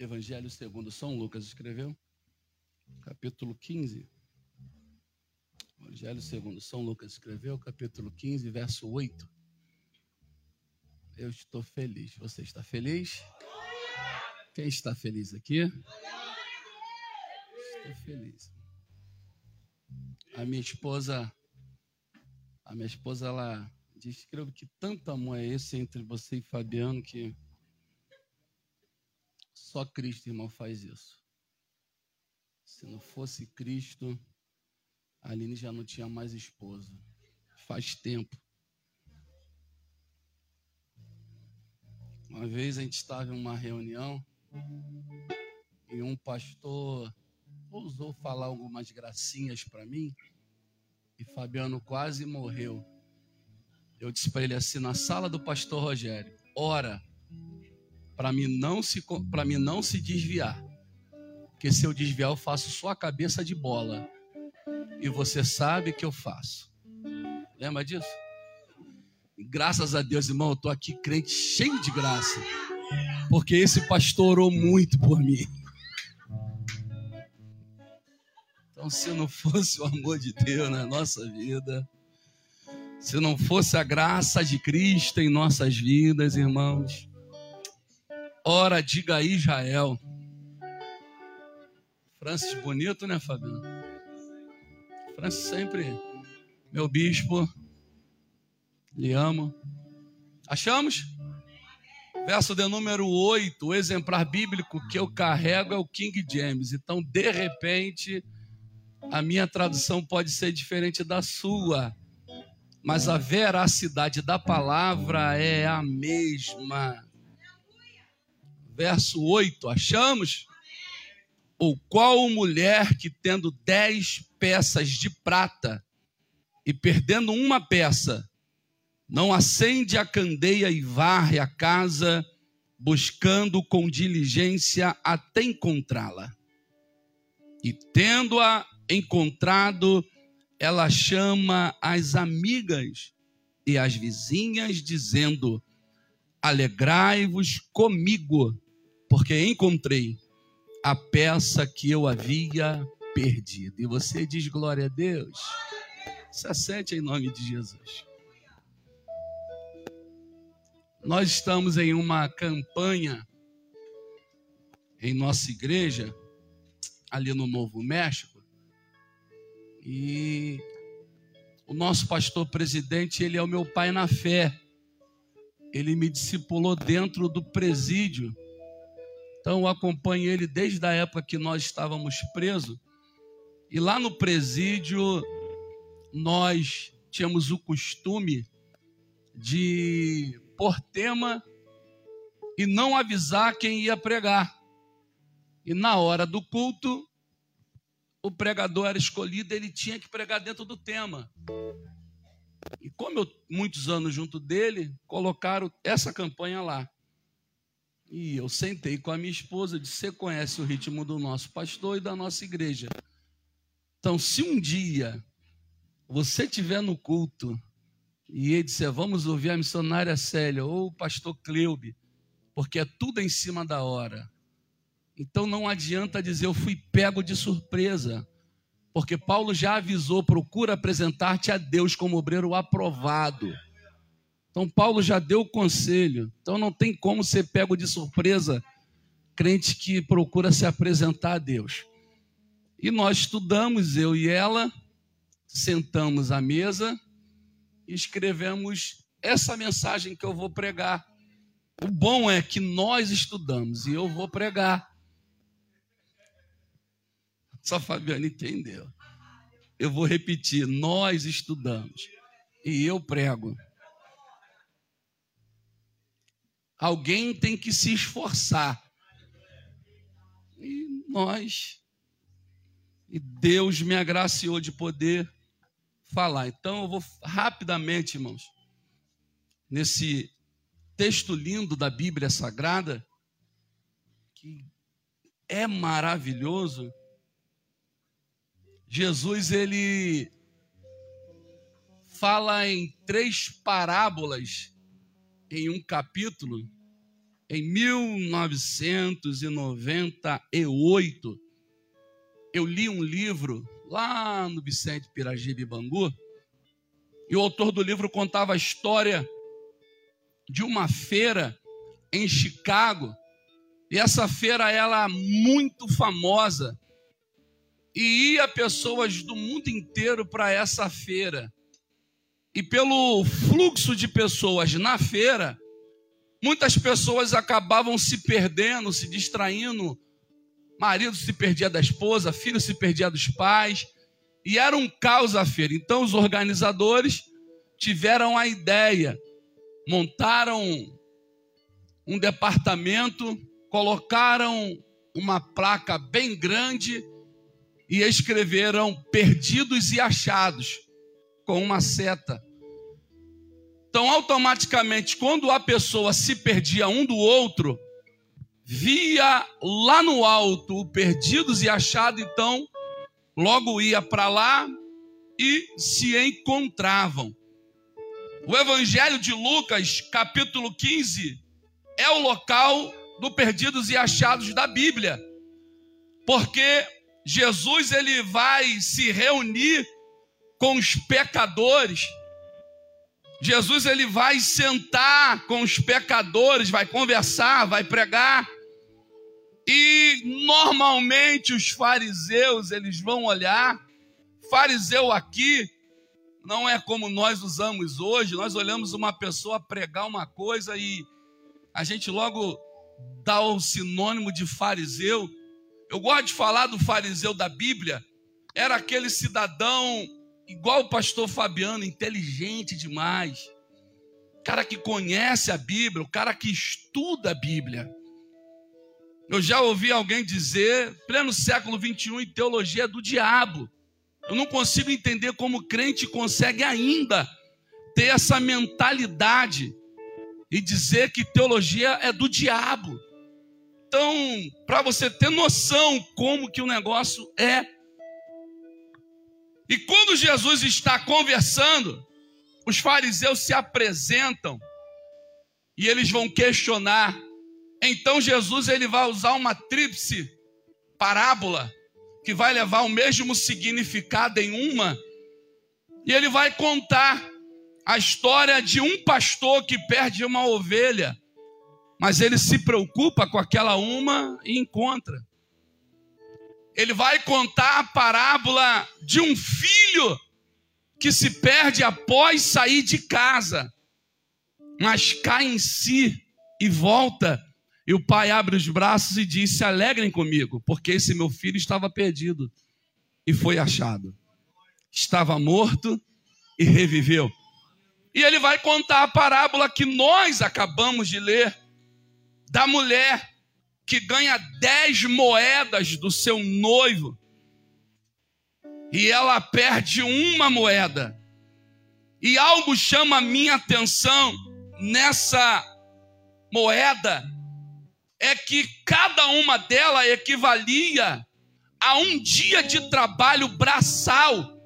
Evangelho segundo São Lucas escreveu, capítulo 15. Evangelho segundo São Lucas escreveu, capítulo 15, verso 8. Eu estou feliz. Você está feliz? Quem está feliz aqui? Estou feliz. A minha esposa, a minha esposa, ela diz que tanto amor é esse entre você e Fabiano que só Cristo, irmão, faz isso. Se não fosse Cristo, a Aline já não tinha mais esposa. Faz tempo. Uma vez a gente estava em uma reunião e um pastor ousou falar algumas gracinhas para mim e Fabiano quase morreu. Eu disse para ele assim na sala do pastor Rogério: ora para mim não se para mim não se desviar. Porque se eu desviar, eu faço sua cabeça de bola. E você sabe que eu faço. Lembra disso? Graças a Deus, irmão, eu tô aqui crente cheio de graça. Porque esse pastor orou muito por mim. Então, se não fosse o amor de Deus na nossa vida, se não fosse a graça de Cristo em nossas vidas, irmãos, Ora, diga aí, Israel. Francis bonito, né, Fabiano? Francis sempre, meu bispo, lhe amo. Achamos? Verso de número 8, o exemplar bíblico que eu carrego é o King James. Então, de repente, a minha tradução pode ser diferente da sua, mas a veracidade da palavra é a mesma verso 8, achamos? Ou qual mulher que tendo dez peças de prata e perdendo uma peça, não acende a candeia e varre a casa, buscando com diligência até encontrá-la. E tendo-a encontrado, ela chama as amigas e as vizinhas, dizendo: Alegrai-vos comigo, porque encontrei a peça que eu havia perdido. E você diz glória a Deus. Se acerte em nome de Jesus. Nós estamos em uma campanha em nossa igreja, ali no Novo México, e o nosso pastor presidente, ele é o meu pai na fé. Ele me discipulou dentro do presídio então eu acompanho ele desde a época que nós estávamos presos. E lá no presídio nós tínhamos o costume de pôr tema e não avisar quem ia pregar. E na hora do culto, o pregador era escolhido, ele tinha que pregar dentro do tema. E como eu muitos anos junto dele, colocaram essa campanha lá. E eu sentei com a minha esposa disse: Você conhece o ritmo do nosso pastor e da nossa igreja. Então, se um dia você estiver no culto e ele disser: Vamos ouvir a missionária Célia ou o pastor Cleube, porque é tudo em cima da hora. Então não adianta dizer eu fui pego de surpresa, porque Paulo já avisou: procura apresentar-te a Deus como obreiro aprovado então, Paulo já deu o conselho. Então, não tem como ser pego de surpresa, crente que procura se apresentar a Deus. E nós estudamos, eu e ela, sentamos à mesa e escrevemos essa mensagem que eu vou pregar. O bom é que nós estudamos e eu vou pregar. Só Fabiana entendeu. Eu vou repetir: nós estudamos e eu prego. Alguém tem que se esforçar. E nós, e Deus me agraciou de poder falar. Então eu vou rapidamente, irmãos, nesse texto lindo da Bíblia Sagrada, que é maravilhoso. Jesus, ele fala em três parábolas em um capítulo em 1998, eu li um livro lá no Vicente Piragibe Bangu, e o autor do livro contava a história de uma feira em Chicago, e essa feira ela muito famosa, e ia pessoas do mundo inteiro para essa feira. E pelo fluxo de pessoas na feira, muitas pessoas acabavam se perdendo, se distraindo. Marido se perdia da esposa, filho se perdia dos pais, e era um caos a feira. Então os organizadores tiveram a ideia, montaram um departamento, colocaram uma placa bem grande e escreveram perdidos e achados com uma seta. Então, automaticamente, quando a pessoa se perdia um do outro, via lá no alto o perdidos e achado, então logo ia para lá e se encontravam. O Evangelho de Lucas, capítulo 15, é o local do perdidos e achados da Bíblia. Porque Jesus ele vai se reunir com os pecadores. Jesus ele vai sentar com os pecadores, vai conversar, vai pregar. E normalmente os fariseus, eles vão olhar, fariseu aqui não é como nós usamos hoje, nós olhamos uma pessoa pregar uma coisa e a gente logo dá o sinônimo de fariseu. Eu gosto de falar do fariseu da Bíblia, era aquele cidadão igual o pastor Fabiano, inteligente demais. Cara que conhece a Bíblia, o cara que estuda a Bíblia. Eu já ouvi alguém dizer, pleno século 21, em teologia do diabo. Eu não consigo entender como crente consegue ainda ter essa mentalidade e dizer que teologia é do diabo. Então, para você ter noção como que o negócio é. E quando Jesus está conversando, os fariseus se apresentam e eles vão questionar então Jesus ele vai usar uma tríplice parábola que vai levar o mesmo significado em uma, e ele vai contar a história de um pastor que perde uma ovelha, mas ele se preocupa com aquela uma e encontra. Ele vai contar a parábola de um filho que se perde após sair de casa, mas cai em si e volta e o pai abre os braços e diz: Se alegrem comigo, porque esse meu filho estava perdido e foi achado. Estava morto e reviveu. E ele vai contar a parábola que nós acabamos de ler da mulher que ganha dez moedas do seu noivo e ela perde uma moeda. E algo chama a minha atenção nessa moeda é que cada uma delas equivalia a um dia de trabalho braçal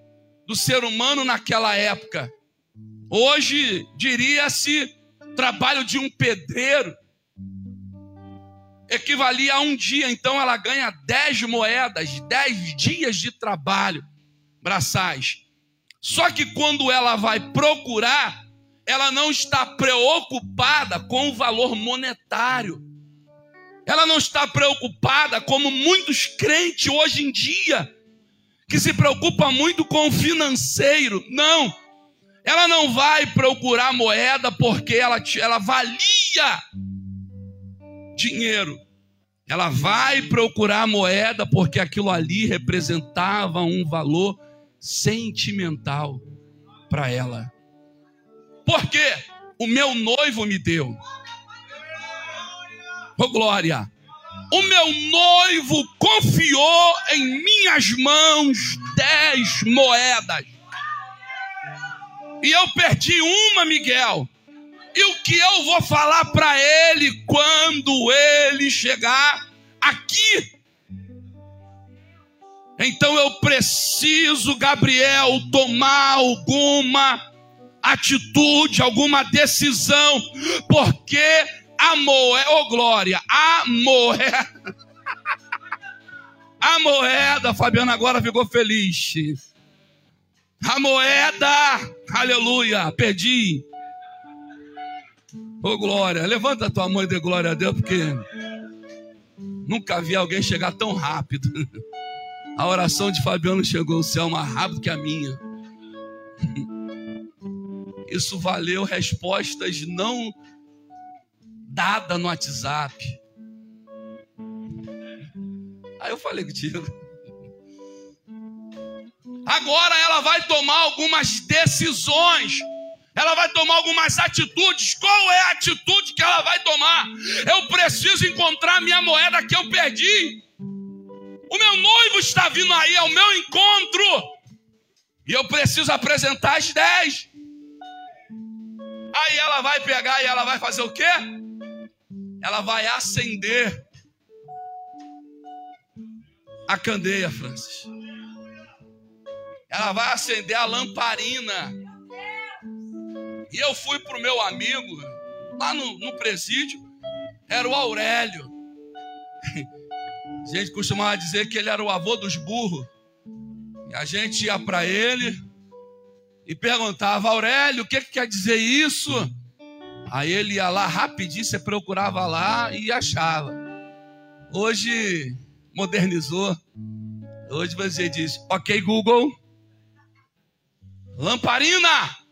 do ser humano naquela época. Hoje diria-se trabalho de um pedreiro. Equivalia a um dia, então ela ganha dez moedas, dez dias de trabalho braçais. Só que quando ela vai procurar, ela não está preocupada com o valor monetário ela não está preocupada como muitos crentes hoje em dia, que se preocupa muito com o financeiro. Não. Ela não vai procurar moeda porque ela, ela valia dinheiro. Ela vai procurar moeda porque aquilo ali representava um valor sentimental para ela. Porque o meu noivo me deu. Oh, glória. O meu noivo confiou em minhas mãos dez moedas. E eu perdi uma, Miguel. E o que eu vou falar para ele quando ele chegar aqui? Então eu preciso, Gabriel, tomar alguma atitude, alguma decisão, porque a moeda, oh glória, a moeda. A moeda, Fabiana agora ficou feliz. A moeda, aleluia, perdi. Ô oh, glória, levanta a tua mão e dê glória a Deus, porque nunca vi alguém chegar tão rápido. A oração de Fabiano chegou ao céu mais rápido que a minha. Isso valeu respostas não dadas no WhatsApp. Aí eu falei contigo. Agora ela vai tomar algumas decisões. Ela vai tomar algumas atitudes. Qual é a atitude que ela vai tomar? Eu preciso encontrar minha moeda que eu perdi. O meu noivo está vindo aí ao meu encontro. E eu preciso apresentar as dez. Aí ela vai pegar e ela vai fazer o quê? Ela vai acender a candeia, Francis. Ela vai acender a lamparina. E eu fui para o meu amigo, lá no, no presídio, era o Aurélio. A gente costumava dizer que ele era o avô dos burros. E a gente ia para ele e perguntava, Aurélio, o que, que quer dizer isso? Aí ele ia lá rapidinho, você procurava lá e achava. Hoje modernizou. Hoje você diz, ok, Google, lamparina.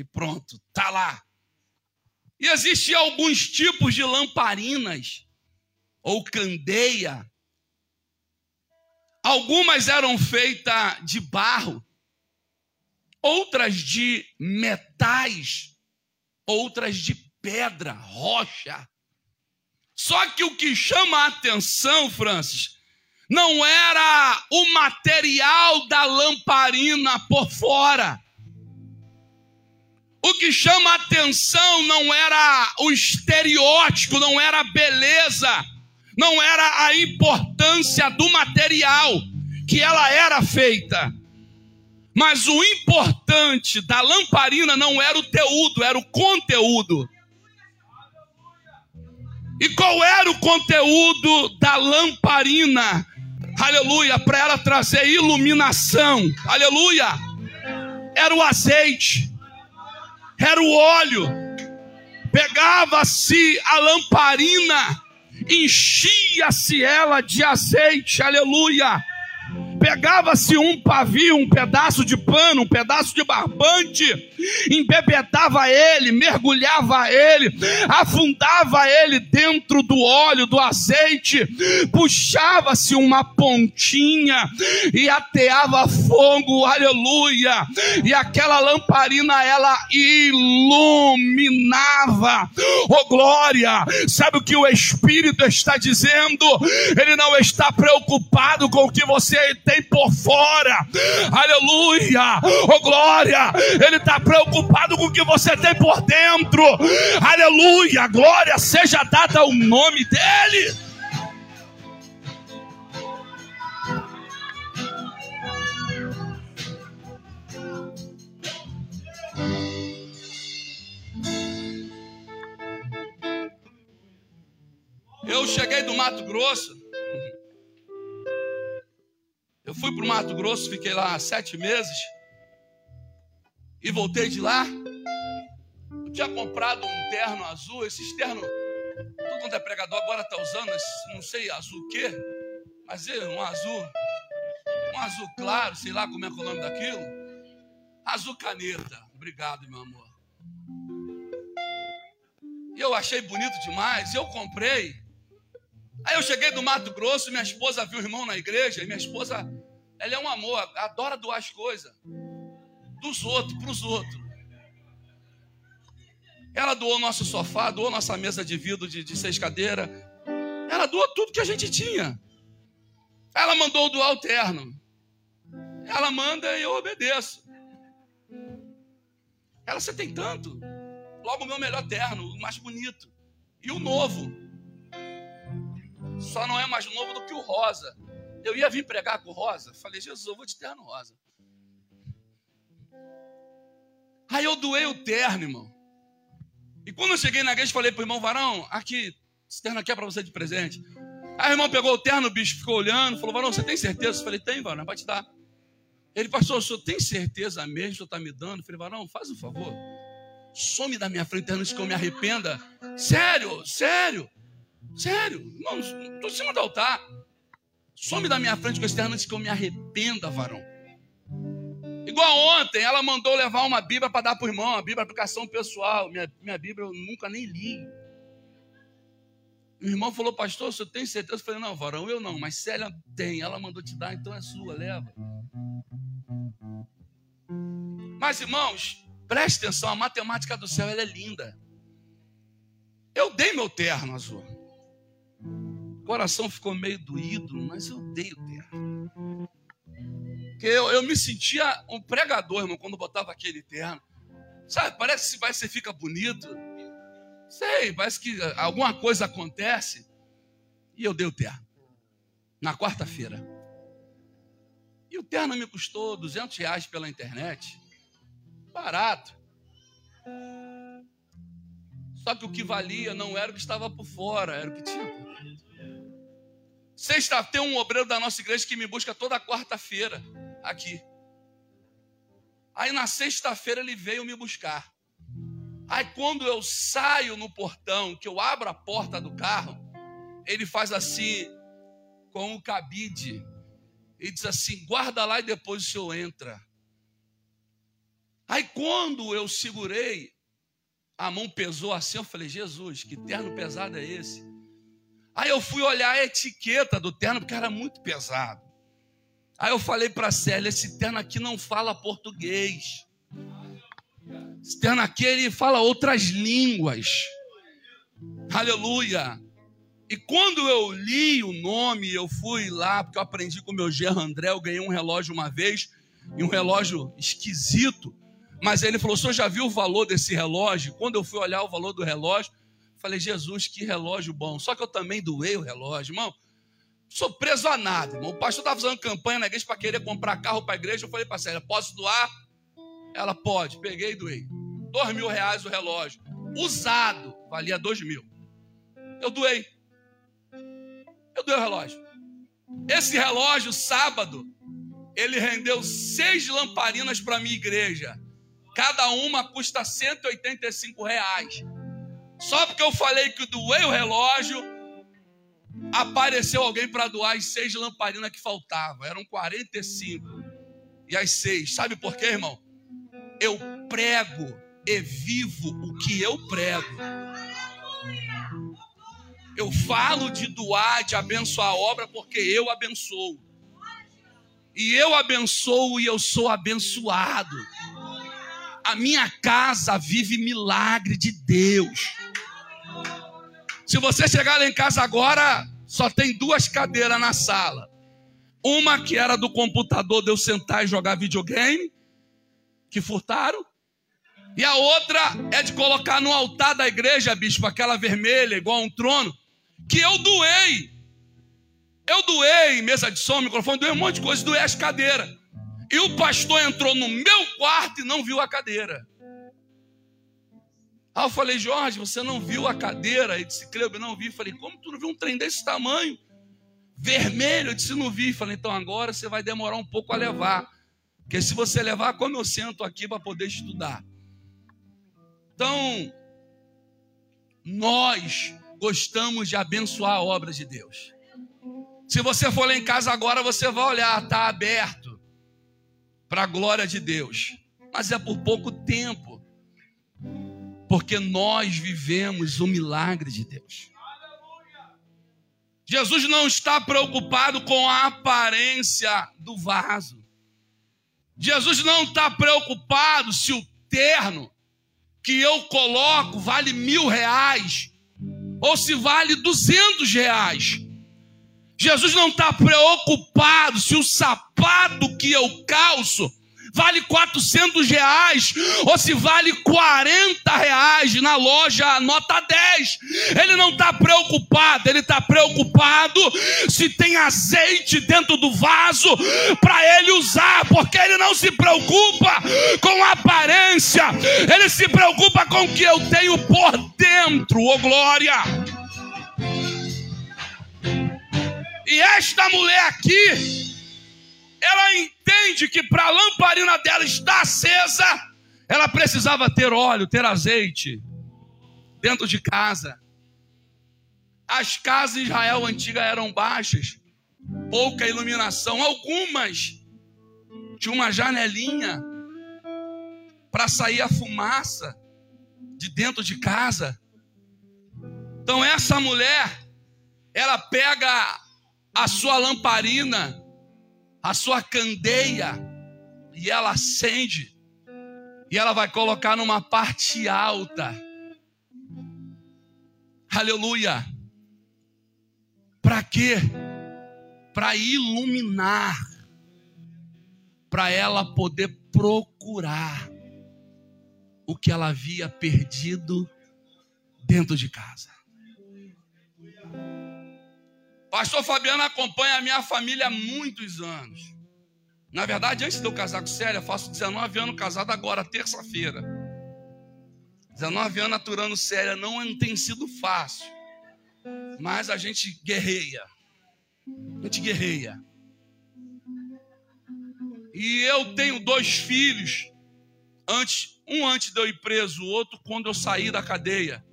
E pronto, tá lá. E existem alguns tipos de lamparinas ou candeia. Algumas eram feitas de barro, outras de metais, outras de pedra, rocha. Só que o que chama a atenção, Francis, não era o material da lamparina por fora. O que chama a atenção não era o estereótipo, não era a beleza, não era a importância do material que ela era feita. Mas o importante da lamparina não era o teudo, era o conteúdo. E qual era o conteúdo da lamparina? Aleluia, para ela trazer iluminação. Aleluia. Era o azeite. Era o óleo. Pegava-se a lamparina enchia-se ela de azeite, aleluia. Pegava-se um pavio, um pedaço de pano, um pedaço de barbante, embebedava ele, mergulhava ele, afundava ele dentro do óleo, do azeite, puxava-se uma pontinha e ateava fogo, aleluia, e aquela lamparina ela iluminava, oh glória, sabe o que o Espírito está dizendo? Ele não está preocupado com o que você tem por fora, aleluia, oh glória, ele está preocupado com o que você tem por dentro. Aleluia, glória seja dada ao nome dele. Eu cheguei do Mato Grosso. Eu fui para o Mato Grosso, fiquei lá sete meses e voltei de lá. Eu tinha comprado um terno azul, esses ternos, todo mundo é pregador agora está usando, esse, não sei azul o quê, mas é um azul, um azul claro, sei lá como é, é o nome daquilo. Azul caneta. Obrigado, meu amor. Eu achei bonito demais, eu comprei. Aí eu cheguei do Mato Grosso, minha esposa viu o irmão na igreja, e minha esposa, ela é um amor, adora doar as coisas dos outros para os outros. Ela doou nosso sofá, doou nossa mesa de vidro de, de seis cadeiras. Ela doou tudo que a gente tinha. Ela mandou doar o terno. Ela manda e eu obedeço. Ela, você tem tanto. Logo o meu melhor terno, o mais bonito. E o novo. Só não é mais novo do que o rosa. Eu ia vir pregar com rosa. Falei, Jesus, eu vou de terno rosa. Aí eu doei o terno, irmão. E quando eu cheguei na igreja, falei para o irmão Varão, aqui, esse terno aqui é para você de presente. Aí o irmão pegou o terno, o bicho ficou olhando, falou, Varão, você tem certeza? Eu falei, tem, Varão, vai te dar. Ele, pastor, o senhor tem certeza mesmo que o senhor está me dando? Eu falei, Varão, faz um favor. Some da minha frente antes que eu me arrependa. Sério, sério, sério. Não, estou em cima do altar. Some da minha frente com esse terno antes que eu me arrependa, varão. Igual ontem, ela mandou levar uma Bíblia para dar para o irmão, a Bíblia aplicação pessoal. Minha, minha Bíblia eu nunca nem li. O irmão falou, pastor, você tem certeza? Eu falei, não, varão, eu não, mas Célia tem. Ela mandou te dar, então é sua, leva. Mas, irmãos, preste atenção, a matemática do céu é linda. Eu dei meu terno azul. O coração ficou meio doído, mas eu dei o terno. Porque eu, eu me sentia um pregador, irmão, quando botava aquele terno. Sabe, parece que você fica bonito. Sei, parece que alguma coisa acontece. E eu dei o terno. Na quarta-feira. E o terno me custou 200 reais pela internet. Barato. Só que o que valia não era o que estava por fora, era o que tinha por. Sexta, tem um obreiro da nossa igreja que me busca toda quarta-feira aqui. Aí na sexta-feira ele veio me buscar. Aí quando eu saio no portão, que eu abro a porta do carro, ele faz assim com o cabide e diz assim: guarda lá e depois o senhor entra. Aí quando eu segurei, a mão pesou assim, eu falei, Jesus, que terno pesado é esse? Aí eu fui olhar a etiqueta do terno, porque era muito pesado. Aí eu falei para a Célia, esse terno aqui não fala português. Esse terno aqui ele fala outras línguas. Aleluia. E quando eu li o nome, eu fui lá, porque eu aprendi com o meu gerro André, eu ganhei um relógio uma vez, e um relógio esquisito. Mas ele falou: o senhor já viu o valor desse relógio? Quando eu fui olhar o valor do relógio, falei: Jesus, que relógio bom. Só que eu também doei o relógio, irmão. Sou preso a nada, irmão. O pastor estava fazendo campanha na igreja para querer comprar carro para a igreja. Eu falei para Célia: posso doar? Ela pode. Peguei e doei. Dois mil reais o relógio. Usado, valia dois mil. Eu doei. Eu doei o relógio. Esse relógio, sábado, ele rendeu seis lamparinas para minha igreja. Cada uma custa 185 reais. Só porque eu falei que doei o relógio, apareceu alguém para doar as seis lamparinas que faltavam. Eram 45. E as seis. Sabe por quê, irmão? Eu prego e vivo o que eu prego. Eu falo de doar, de abençoar a obra, porque eu abençoo. E eu abençoo e eu sou abençoado a minha casa vive milagre de Deus. Se você chegar lá em casa agora, só tem duas cadeiras na sala. Uma que era do computador de eu sentar e jogar videogame, que furtaram. E a outra é de colocar no altar da igreja, bispo, aquela vermelha, igual a um trono, que eu doei. Eu doei mesa de som, microfone, doei um monte de coisa, doei as cadeiras. E o pastor entrou no meu quarto e não viu a cadeira. Aí eu falei, Jorge, você não viu a cadeira? Ele disse, Cleuber, não vi. Eu falei, como tu não viu um trem desse tamanho? Vermelho? Eu disse, não vi. Eu falei, então agora você vai demorar um pouco a levar. Porque se você levar, como eu sento aqui para poder estudar? Então, nós gostamos de abençoar a obra de Deus. Se você for lá em casa agora, você vai olhar, está aberto para a glória de Deus, mas é por pouco tempo, porque nós vivemos o milagre de Deus. Jesus não está preocupado com a aparência do vaso. Jesus não está preocupado se o terno que eu coloco vale mil reais ou se vale duzentos reais. Jesus não está preocupado se o sapato que eu calço vale 400 reais ou se vale 40 reais na loja nota 10. Ele não está preocupado, ele está preocupado se tem azeite dentro do vaso para ele usar, porque ele não se preocupa com a aparência, ele se preocupa com o que eu tenho por dentro, ô oh glória. E esta mulher aqui, ela entende que para a lamparina dela estar acesa, ela precisava ter óleo, ter azeite dentro de casa. As casas de Israel antiga eram baixas, pouca iluminação, algumas tinham uma janelinha para sair a fumaça de dentro de casa. Então essa mulher, ela pega a sua lamparina a sua candeia e ela acende e ela vai colocar numa parte alta. Aleluia. Para quê? Para iluminar, para ela poder procurar o que ela havia perdido dentro de casa. Pastor Fabiano acompanha a minha família há muitos anos. Na verdade, antes de eu casar com Célia, faço 19 anos casado agora, terça-feira. 19 anos aturando Célia não tem sido fácil. Mas a gente guerreia. A gente guerreia. E eu tenho dois filhos. Antes, um antes de eu ir preso, o outro quando eu saí da cadeia.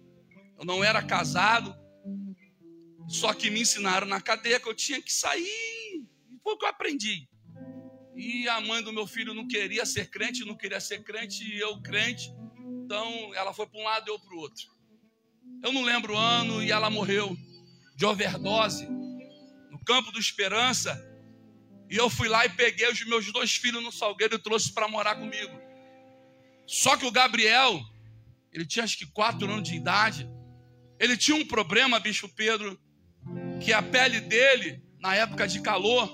Eu não era casado, só que me ensinaram na cadeia que eu tinha que sair. Foi o que eu aprendi. E a mãe do meu filho não queria ser crente, não queria ser crente, e eu crente. Então ela foi para um lado e eu para o outro. Eu não lembro o ano e ela morreu de overdose no campo do Esperança. E eu fui lá e peguei os meus dois filhos no Salgueiro e trouxe para morar comigo. Só que o Gabriel, ele tinha acho que quatro anos de idade. Ele tinha um problema, bicho Pedro, que a pele dele, na época de calor,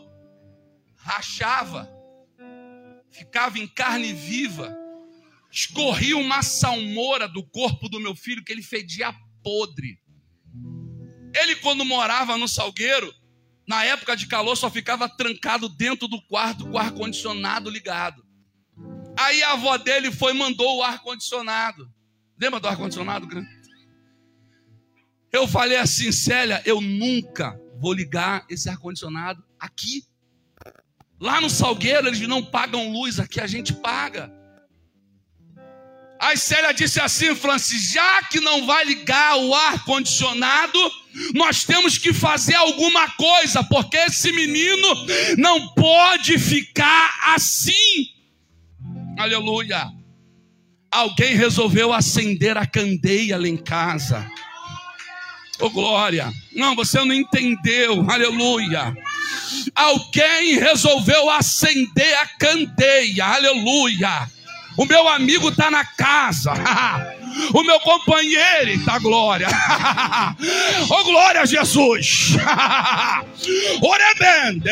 rachava, ficava em carne viva, escorria uma salmoura do corpo do meu filho que ele fedia podre. Ele, quando morava no salgueiro, na época de calor, só ficava trancado dentro do quarto com o ar-condicionado ligado. Aí a avó dele foi e mandou o ar-condicionado. Lembra do ar-condicionado, grande? Eu falei assim, Célia, eu nunca vou ligar esse ar-condicionado aqui. Lá no Salgueiro eles não pagam luz, aqui a gente paga. Aí Célia disse assim, Francis, já que não vai ligar o ar-condicionado, nós temos que fazer alguma coisa, porque esse menino não pode ficar assim. Aleluia. Alguém resolveu acender a candeia lá em casa. Oh glória. Não, você não entendeu. Aleluia. Alguém resolveu acender a candeia. Aleluia. O meu amigo está na casa. O meu companheiro está glória. oh glória Jesus. Orebende,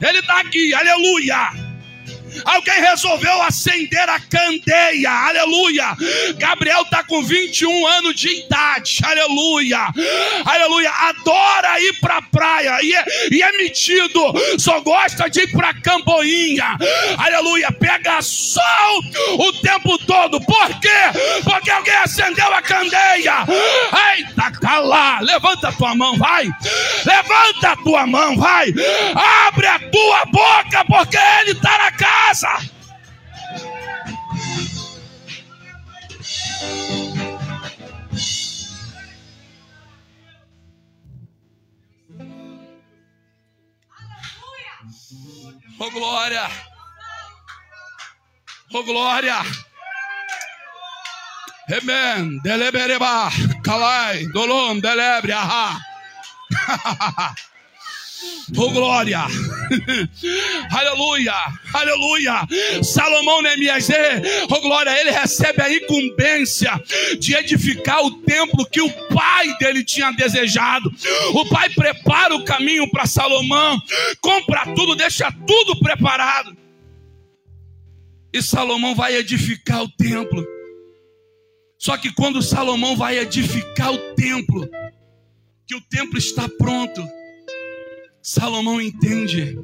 Ele está aqui, aleluia. Alguém resolveu acender a candeia, aleluia. Gabriel está com 21 anos de idade, aleluia, aleluia. Adora ir para a praia e é, e é metido, só gosta de ir para Camboinha, aleluia. Pega sol o tempo todo, por quê? Porque alguém acendeu a candeia. Eita, tá lá, levanta a tua mão, vai, levanta a tua mão, vai, abre a tua boca, porque ele está na casa casa. Oh glória! Oh glória! Amen. Delebereba. Kalai. Dolom. Delebre. Aha. Oh glória! aleluia! Aleluia! Salomão Neemias, oh glória, ele recebe a incumbência de edificar o templo que o pai dele tinha desejado. O pai prepara o caminho para Salomão, compra tudo, deixa tudo preparado. E Salomão vai edificar o templo. Só que quando Salomão vai edificar o templo, que o templo está pronto, Salomão entende: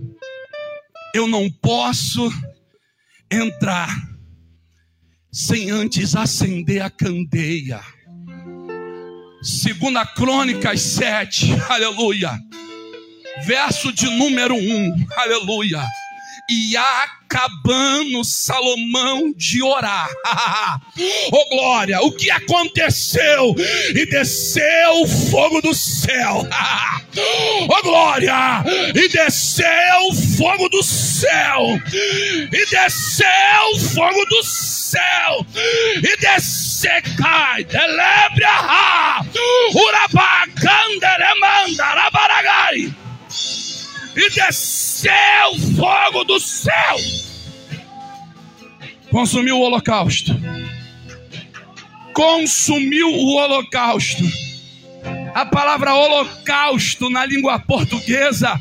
eu não posso entrar sem antes acender a candeia. Segunda Crônicas 7, aleluia. Verso de número 1, aleluia. E acabando Salomão de orar. oh glória, o que aconteceu? E desceu o fogo do céu. oh glória, e desceu o fogo do céu. E desceu o fogo do céu. E desceu cai, delebra, urabacanda, rabaragai e desceu fogo do céu, consumiu o holocausto. Consumiu o holocausto. A palavra holocausto na língua portuguesa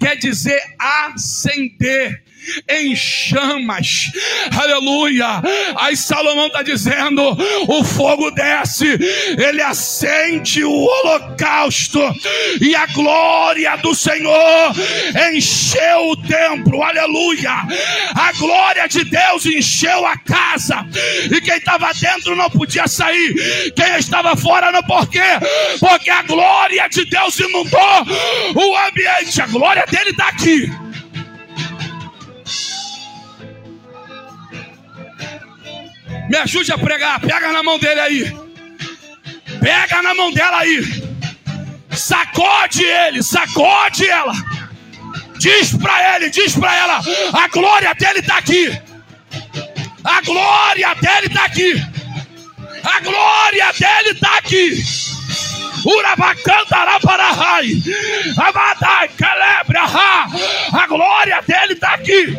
quer dizer acender em chamas, aleluia. Aí Salomão está dizendo: o fogo desce, ele acende o holocausto, e a glória do Senhor encheu o templo, aleluia. A glória de Deus encheu a casa, e quem estava dentro não podia sair, quem estava fora não por quê? Porque a glória de Deus inundou o ambiente, a glória dele está aqui. Me ajude a pregar. Pega na mão dele aí. Pega na mão dela aí. Sacode ele, sacode ela. Diz para ele, diz para ela: a glória dele está aqui. A glória dele está aqui. A glória dele está aqui. Urabacandarapararai. Abadai, celebre, a glória dele está aqui.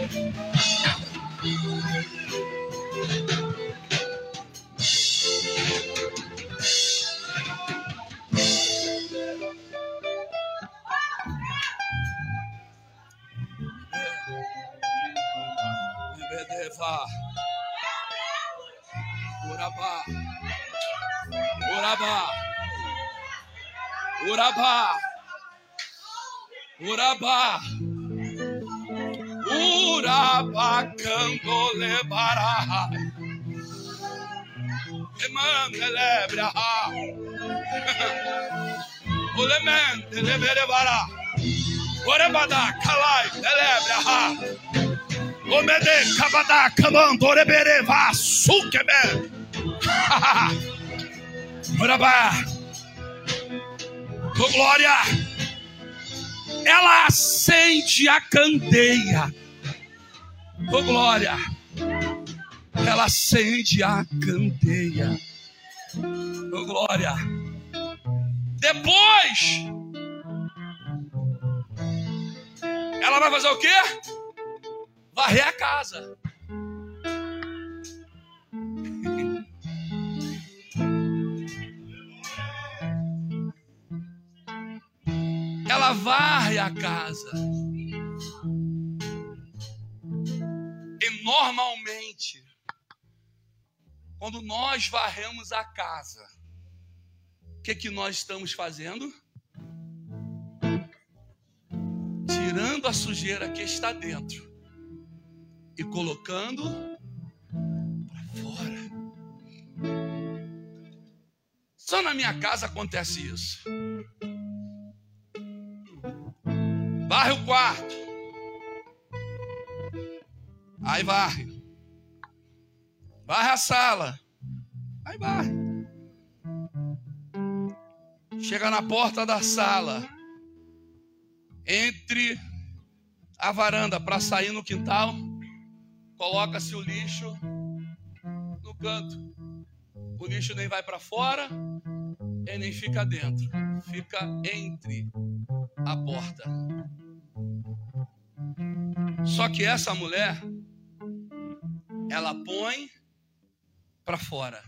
Urabá. Urabá. Urabá. Urabá. Urabá. Urabá candole bará. Emane lebra. Ulemente lebere bará. Orebada kalai lebra. Omede kabada kamando orebere vasukebe. Orabá. Com glória. Ela acende a candeia. Com glória. Ela acende a candeia. Com glória. Depois. Ela vai fazer o quê? Varrer a casa. Ela varre a casa. E normalmente, quando nós varremos a casa, o que, que nós estamos fazendo? Tirando a sujeira que está dentro e colocando para fora. Só na minha casa acontece isso. Varre o quarto. Aí varre. Varre a sala. Aí varre. Chega na porta da sala. Entre a varanda para sair no quintal coloca-se o lixo no canto. O lixo nem vai para fora e nem fica dentro, fica entre. a porta. Só que essa mulher, ela põe para fora.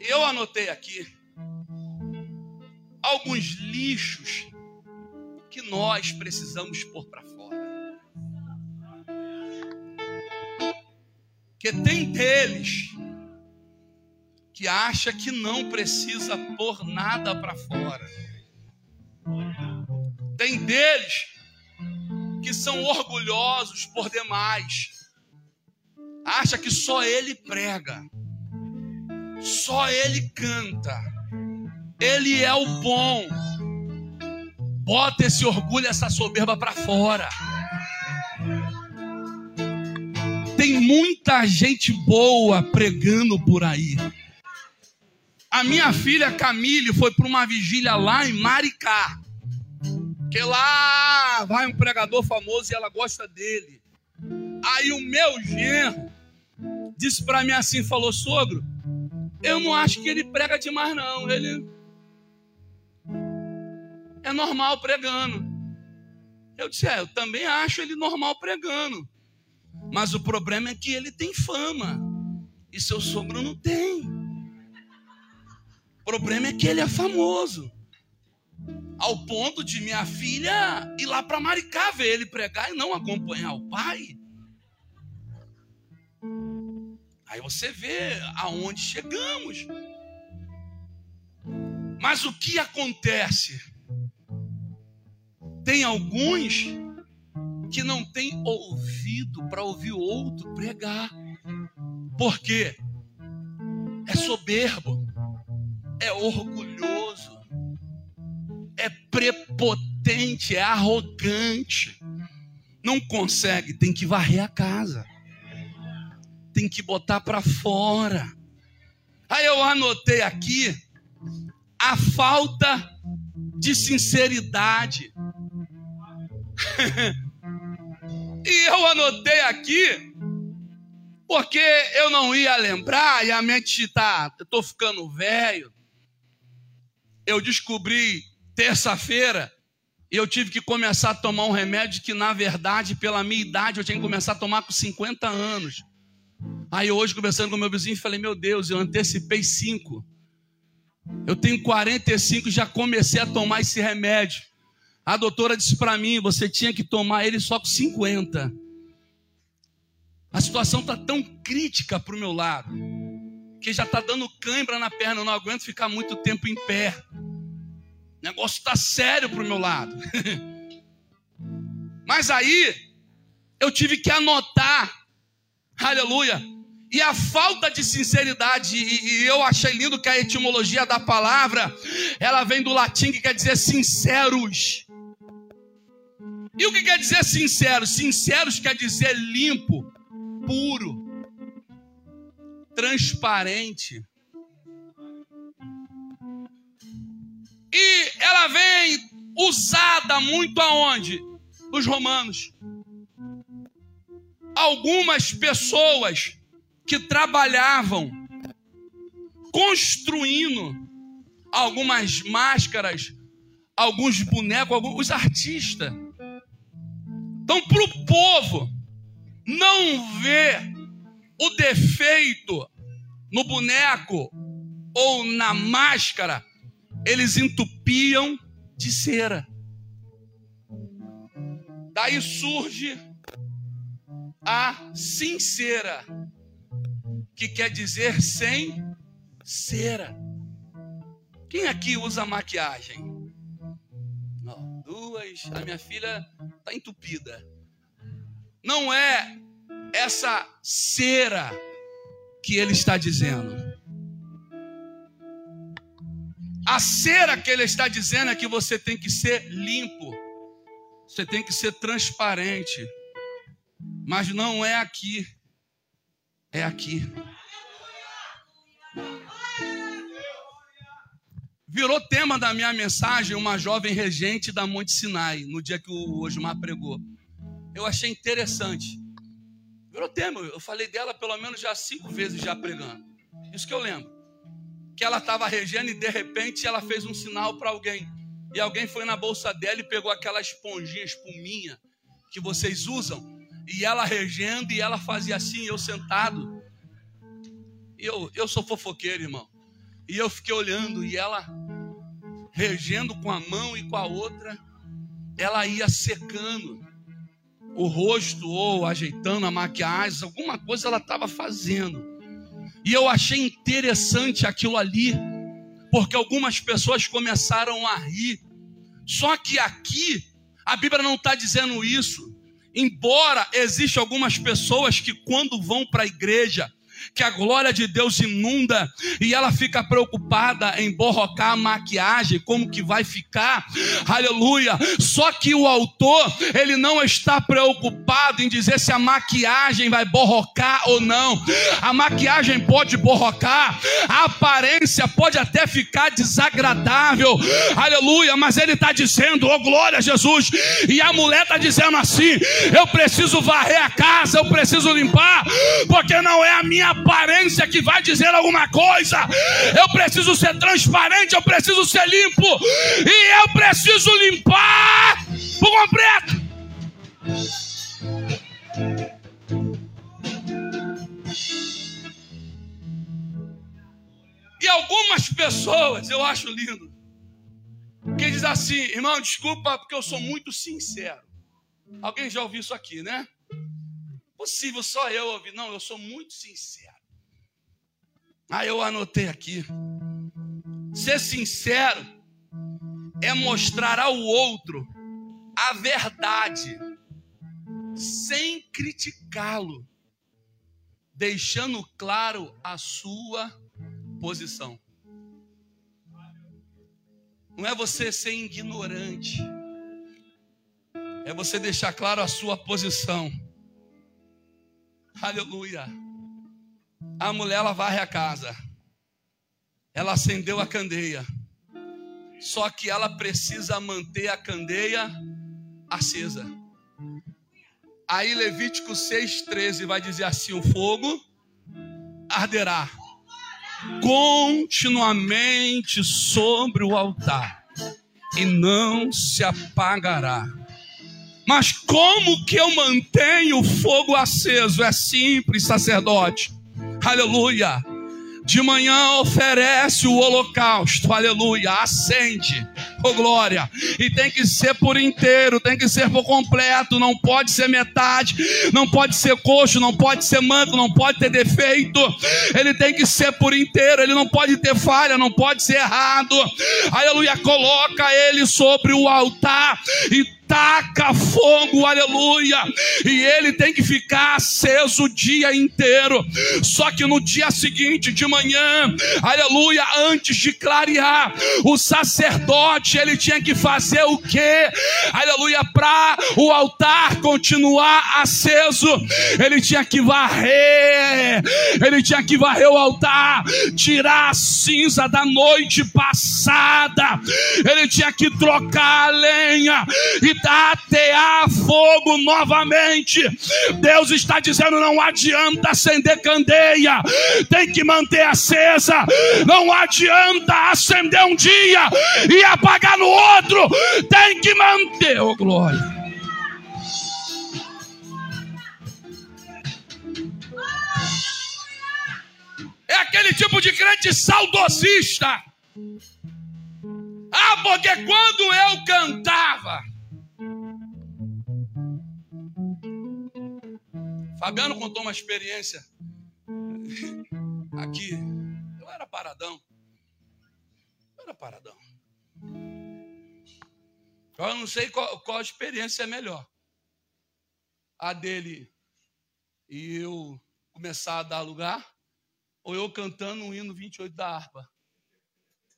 Eu anotei aqui alguns lixos que nós precisamos pôr para fora. Que tem deles que acha que não precisa pôr nada para fora. Tem deles que são orgulhosos por demais. Acha que só ele prega. Só ele canta. Ele é o bom. Bota esse orgulho, essa soberba para fora. Muita gente boa pregando por aí. A minha filha Camille foi para uma vigília lá em Maricá. Que lá vai um pregador famoso e ela gosta dele. Aí o meu genro disse para mim assim, falou, sogro, eu não acho que ele prega demais não, ele é normal pregando. Eu disse, é, eu também acho ele normal pregando. Mas o problema é que ele tem fama. E seu sogro não tem. O problema é que ele é famoso. Ao ponto de minha filha ir lá para Maricá ver ele pregar e não acompanhar o pai. Aí você vê aonde chegamos. Mas o que acontece? Tem alguns que não têm ouvido para ouvir o outro pregar. Por quê? É soberbo é orgulhoso, é prepotente, é arrogante. Não consegue, tem que varrer a casa. Tem que botar para fora. Aí eu anotei aqui a falta de sinceridade. e eu anotei aqui porque eu não ia lembrar e a mente está, eu estou ficando velho eu descobri terça-feira e eu tive que começar a tomar um remédio que, na verdade, pela minha idade, eu tinha que começar a tomar com 50 anos. Aí hoje, conversando com meu vizinho, falei, meu Deus, eu antecipei 5. Eu tenho 45 e já comecei a tomar esse remédio. A doutora disse para mim, você tinha que tomar ele só com 50. A situação está tão crítica para o meu lado que já está dando cãibra na perna, eu não aguento ficar muito tempo em pé. O negócio está sério para o meu lado. Mas aí, eu tive que anotar, aleluia, e a falta de sinceridade, e, eu achei lindo que a etimologia da palavra, ela vem do latim que quer dizer sinceros. E o que quer dizer sinceros? Sinceros quer dizer limpo, puro transparente. E ela vem usada muito aonde? Os romanos. Algumas pessoas que trabalhavam construindo algumas máscaras, alguns bonecos, alguns artistas. Então, para o povo não ver o defeito no boneco ou na máscara, eles entupiam de cera. Daí surge a sincera, que quer dizer sem cera. Quem aqui usa maquiagem? A minha filha está entupida. Não é essa cera que ele está dizendo. A cera que ele está dizendo é que você tem que ser limpo, você tem que ser transparente, mas não é aqui, é aqui. Virou tema da minha mensagem uma jovem regente da Monte Sinai, no dia que o Osmar pregou. Eu achei interessante. Virou tema. Eu falei dela pelo menos já cinco vezes já pregando. Isso que eu lembro. Que ela estava regendo e de repente ela fez um sinal para alguém. e alguém foi na bolsa dela e pegou aquela esponjinha, espuminha que vocês usam, e ela regendo e ela fazia assim, eu sentado. Eu, eu sou fofoqueiro, irmão. E eu fiquei olhando e ela regendo com a mão e com a outra, ela ia secando o rosto ou ajeitando a maquiagem, alguma coisa ela estava fazendo. E eu achei interessante aquilo ali, porque algumas pessoas começaram a rir. Só que aqui, a Bíblia não está dizendo isso. Embora existam algumas pessoas que, quando vão para a igreja, que a glória de Deus inunda e ela fica preocupada em borrocar a maquiagem, como que vai ficar, aleluia. Só que o autor, ele não está preocupado em dizer se a maquiagem vai borrocar ou não. A maquiagem pode borrocar, a aparência pode até ficar desagradável, aleluia, mas ele está dizendo, oh glória a Jesus, e a mulher está dizendo assim: eu preciso varrer a casa, eu preciso limpar, porque não é a minha aparência que vai dizer alguma coisa. Eu preciso ser transparente, eu preciso ser limpo. E eu preciso limpar por completo. E algumas pessoas, eu acho lindo, que diz assim, irmão, desculpa porque eu sou muito sincero. Alguém já ouviu isso aqui, né? Possível só eu ouvir. Não, eu sou muito sincero. Ah, eu anotei aqui. Ser sincero é mostrar ao outro a verdade, sem criticá-lo, deixando claro a sua posição. Não é você ser ignorante, é você deixar claro a sua posição. Aleluia. A mulher ela varre a casa. Ela acendeu a candeia. Só que ela precisa manter a candeia acesa. Aí Levítico 6,13 vai dizer assim: o fogo arderá continuamente sobre o altar e não se apagará. Mas como que eu mantenho o fogo aceso? É simples, sacerdote. Aleluia. De manhã oferece o holocausto, aleluia, acende, oh glória, e tem que ser por inteiro, tem que ser por completo, não pode ser metade, não pode ser coxo, não pode ser manco, não pode ter defeito, ele tem que ser por inteiro, ele não pode ter falha, não pode ser errado, aleluia, coloca ele sobre o altar e taca fogo, aleluia, e ele tem que ficar aceso o dia inteiro. Só que no dia seguinte, de manhã, aleluia, antes de clarear, o sacerdote ele tinha que fazer o que? Aleluia, para o altar continuar aceso, ele tinha que varrer, ele tinha que varrer o altar, tirar a cinza da noite passada, ele tinha que trocar a lenha e tatear fogo novamente. Deus está dizendo: não adianta acender candeia, tem que manter acesa. Não adianta acender um dia e apagar no outro, tem que manter. Oh, glória. É aquele tipo de crente saudosista. Ah, porque quando eu cantava, Fabiano contou uma experiência aqui. Eu era paradão. Eu era paradão. Eu não sei qual, qual experiência é melhor. A dele e eu começar a dar lugar, ou eu cantando um hino 28 da harpa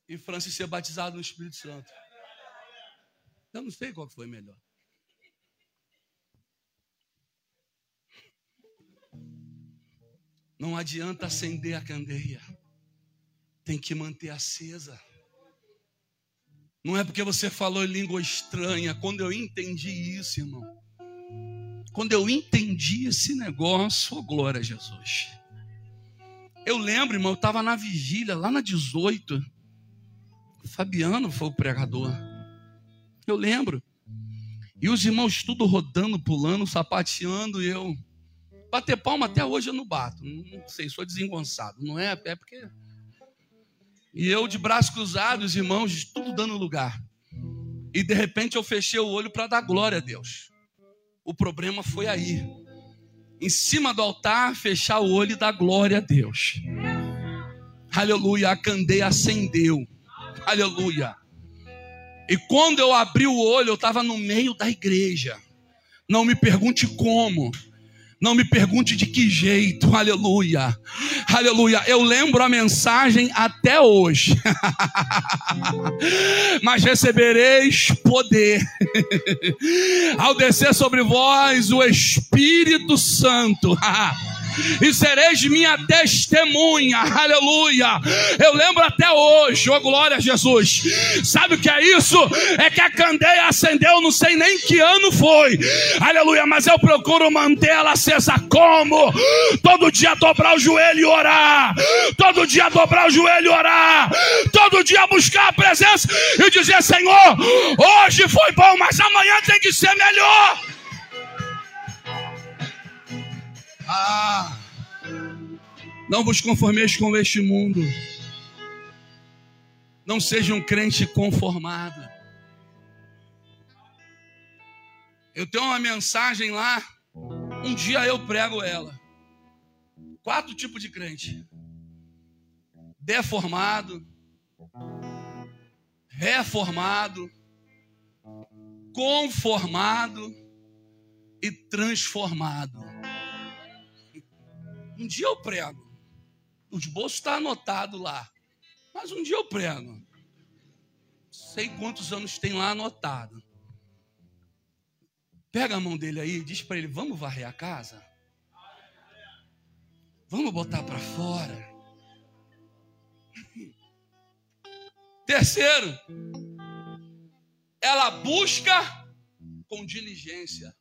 e Francis ser batizado no Espírito Santo. Eu não sei qual foi melhor. Não adianta acender a candeia, tem que manter acesa. Não é porque você falou em língua estranha. Quando eu entendi isso, irmão, quando eu entendi esse negócio, oh, glória a Jesus. Eu lembro, irmão, eu estava na vigília, lá na 18. O Fabiano foi o pregador. Eu lembro. E os irmãos tudo rodando, pulando, sapateando, e eu. Bater palma até hoje eu não bato. Não sei, sou desengonçado. Não é? É porque. E eu de braços cruzados, os irmãos, tudo dando lugar. E de repente eu fechei o olho para dar glória a Deus. O problema foi aí. Em cima do altar, fechar o olho e dar glória a Deus. Aleluia, a candeia acendeu. Aleluia. E quando eu abri o olho, eu estava no meio da igreja. Não me pergunte como. Não me pergunte de que jeito, aleluia, aleluia. Eu lembro a mensagem até hoje, mas recebereis poder ao descer sobre vós o Espírito Santo. e sereis minha testemunha, aleluia. Eu lembro até hoje, oh glória a Jesus. Sabe o que é isso? É que a candeia acendeu, não sei nem que ano foi, aleluia, mas eu procuro manter ela acesa como? Todo dia dobrar o joelho e orar, todo dia dobrar o joelho e orar, todo dia buscar a presença e dizer: Senhor, hoje foi bom, mas amanhã tem que ser melhor. Ah, não vos conformeis com este mundo. Não seja um crente conformado. Eu tenho uma mensagem lá. Um dia eu prego ela. Quatro tipos de crente: deformado, reformado, conformado e transformado. Um dia eu prego. O esboço está anotado lá. Mas um dia eu prego. Sei quantos anos tem lá anotado. Pega a mão dele aí diz para ele: Vamos varrer a casa? Vamos botar para fora. Terceiro, ela busca com diligência.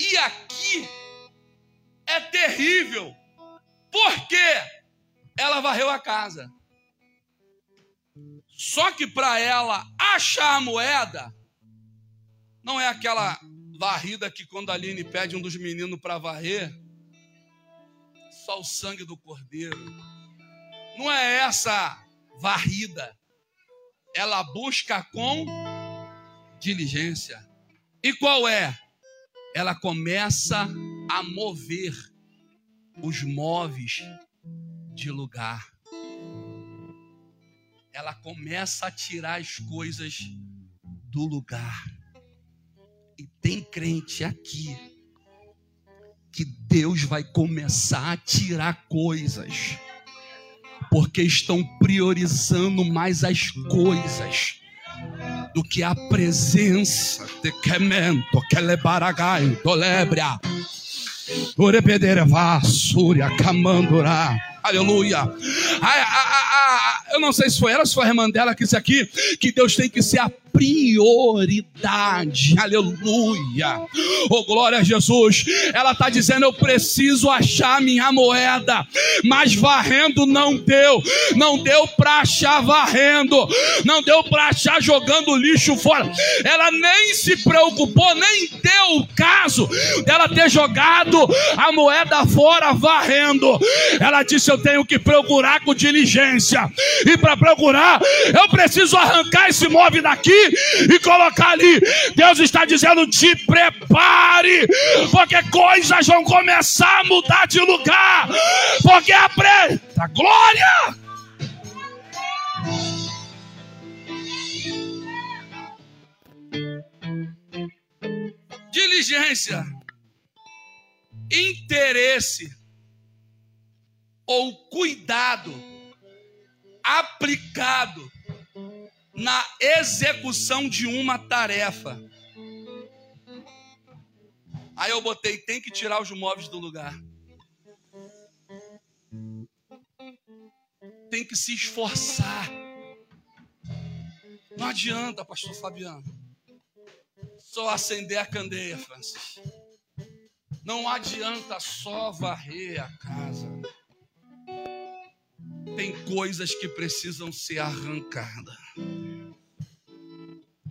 E aqui é terrível. Porque ela varreu a casa. Só que para ela achar a moeda, não é aquela varrida que quando a Aline pede um dos meninos para varrer, só o sangue do cordeiro. Não é essa varrida. Ela busca com diligência. E qual é? Ela começa a mover os móveis de lugar. Ela começa a tirar as coisas do lugar. E tem crente aqui que Deus vai começar a tirar coisas, porque estão priorizando mais as coisas do que a presença de Kemento, Kelebaragai, Dolebria, Urepedereva, Súria, Camandurá. Aleluia. Ah, ah, ah, eu não sei se foi ela, se foi a irmã dela que disse aqui que Deus tem que ser a prioridade. Aleluia. Oh, glória a Jesus. Ela está dizendo: Eu preciso achar minha moeda. Mas varrendo não deu. Não deu para achar varrendo. Não deu para achar jogando lixo fora. Ela nem se preocupou, nem deu o caso dela ter jogado a moeda fora varrendo. Ela disse: Eu tenho que procurar com diligência. E para procurar, eu preciso arrancar esse móvel daqui e colocar ali. Deus está dizendo: te prepare, porque coisas vão começar a mudar de lugar, porque a preta glória. Diligência, interesse ou cuidado aplicado na execução de uma tarefa. Aí eu botei, tem que tirar os móveis do lugar. Tem que se esforçar. Não adianta, pastor Fabiano. Só acender a candeia, Francis. Não adianta só varrer a casa. tem coisas que precisam ser arrancadas.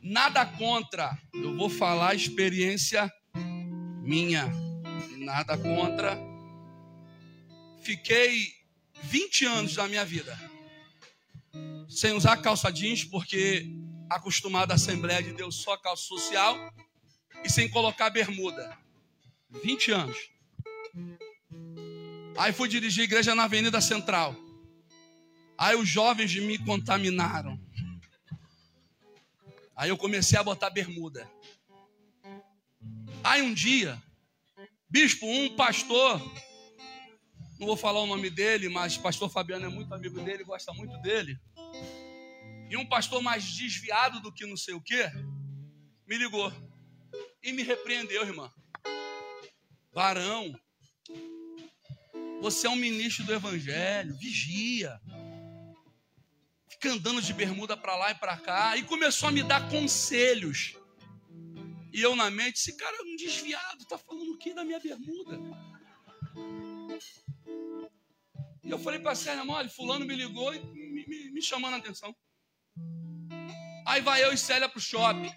Nada contra, eu vou falar experiência minha, nada contra. Fiquei 20 anos da minha vida sem usar calça jeans, porque acostumado à Assembleia de Deus só calça social, e sem colocar bermuda. 20 anos. Aí fui dirigir a igreja na Avenida Central. Aí os jovens me contaminaram. Aí eu comecei a botar bermuda. Aí um dia, bispo, um pastor, não vou falar o nome dele, mas pastor Fabiano é muito amigo dele, gosta muito dele. E um pastor mais desviado do que não sei o quê, me ligou e me repreendeu, irmã. Varão, você é um ministro do evangelho, vigia. Fica andando de bermuda para lá e para cá e começou a me dar conselhos. E eu na mente, esse cara é um desviado, tá falando o que da minha bermuda? E eu falei para a Sérgio, olha, fulano me ligou e me, me, me chamando a atenção. Aí vai eu e Célia pro shopping.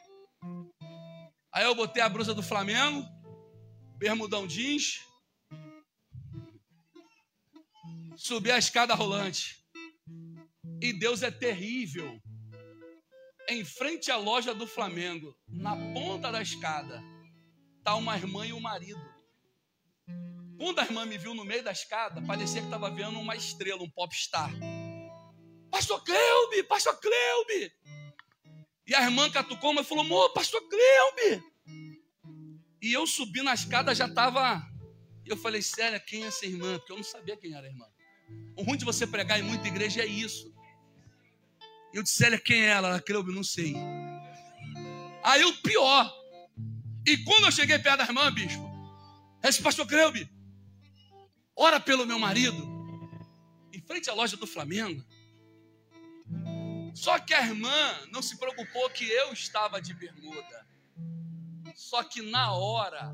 Aí eu botei a blusa do Flamengo, bermudão jeans, subi a escada rolante. E Deus é terrível. Em frente à loja do Flamengo, na ponta da escada, tá uma irmã e um marido. Quando a irmã me viu no meio da escada, parecia que estava vendo uma estrela, um popstar. Pastor Cleubi, Pastor Cleubi. E a irmã catucou, mas falou, amor, Pastor Cleubi. E eu subi na escada, já estava... Eu falei, Célia, quem é essa irmã? Porque eu não sabia quem era a irmã. O ruim de você pregar em muita igreja é isso. Eu disse, Célia, quem é ela? Ela, Cleubi, não sei. Aí o pior. E quando eu cheguei perto da irmã, bispo, esse pastor Cleubi, ora pelo meu marido, em frente à loja do Flamengo. Só que a irmã não se preocupou que eu estava de bermuda. Só que na hora,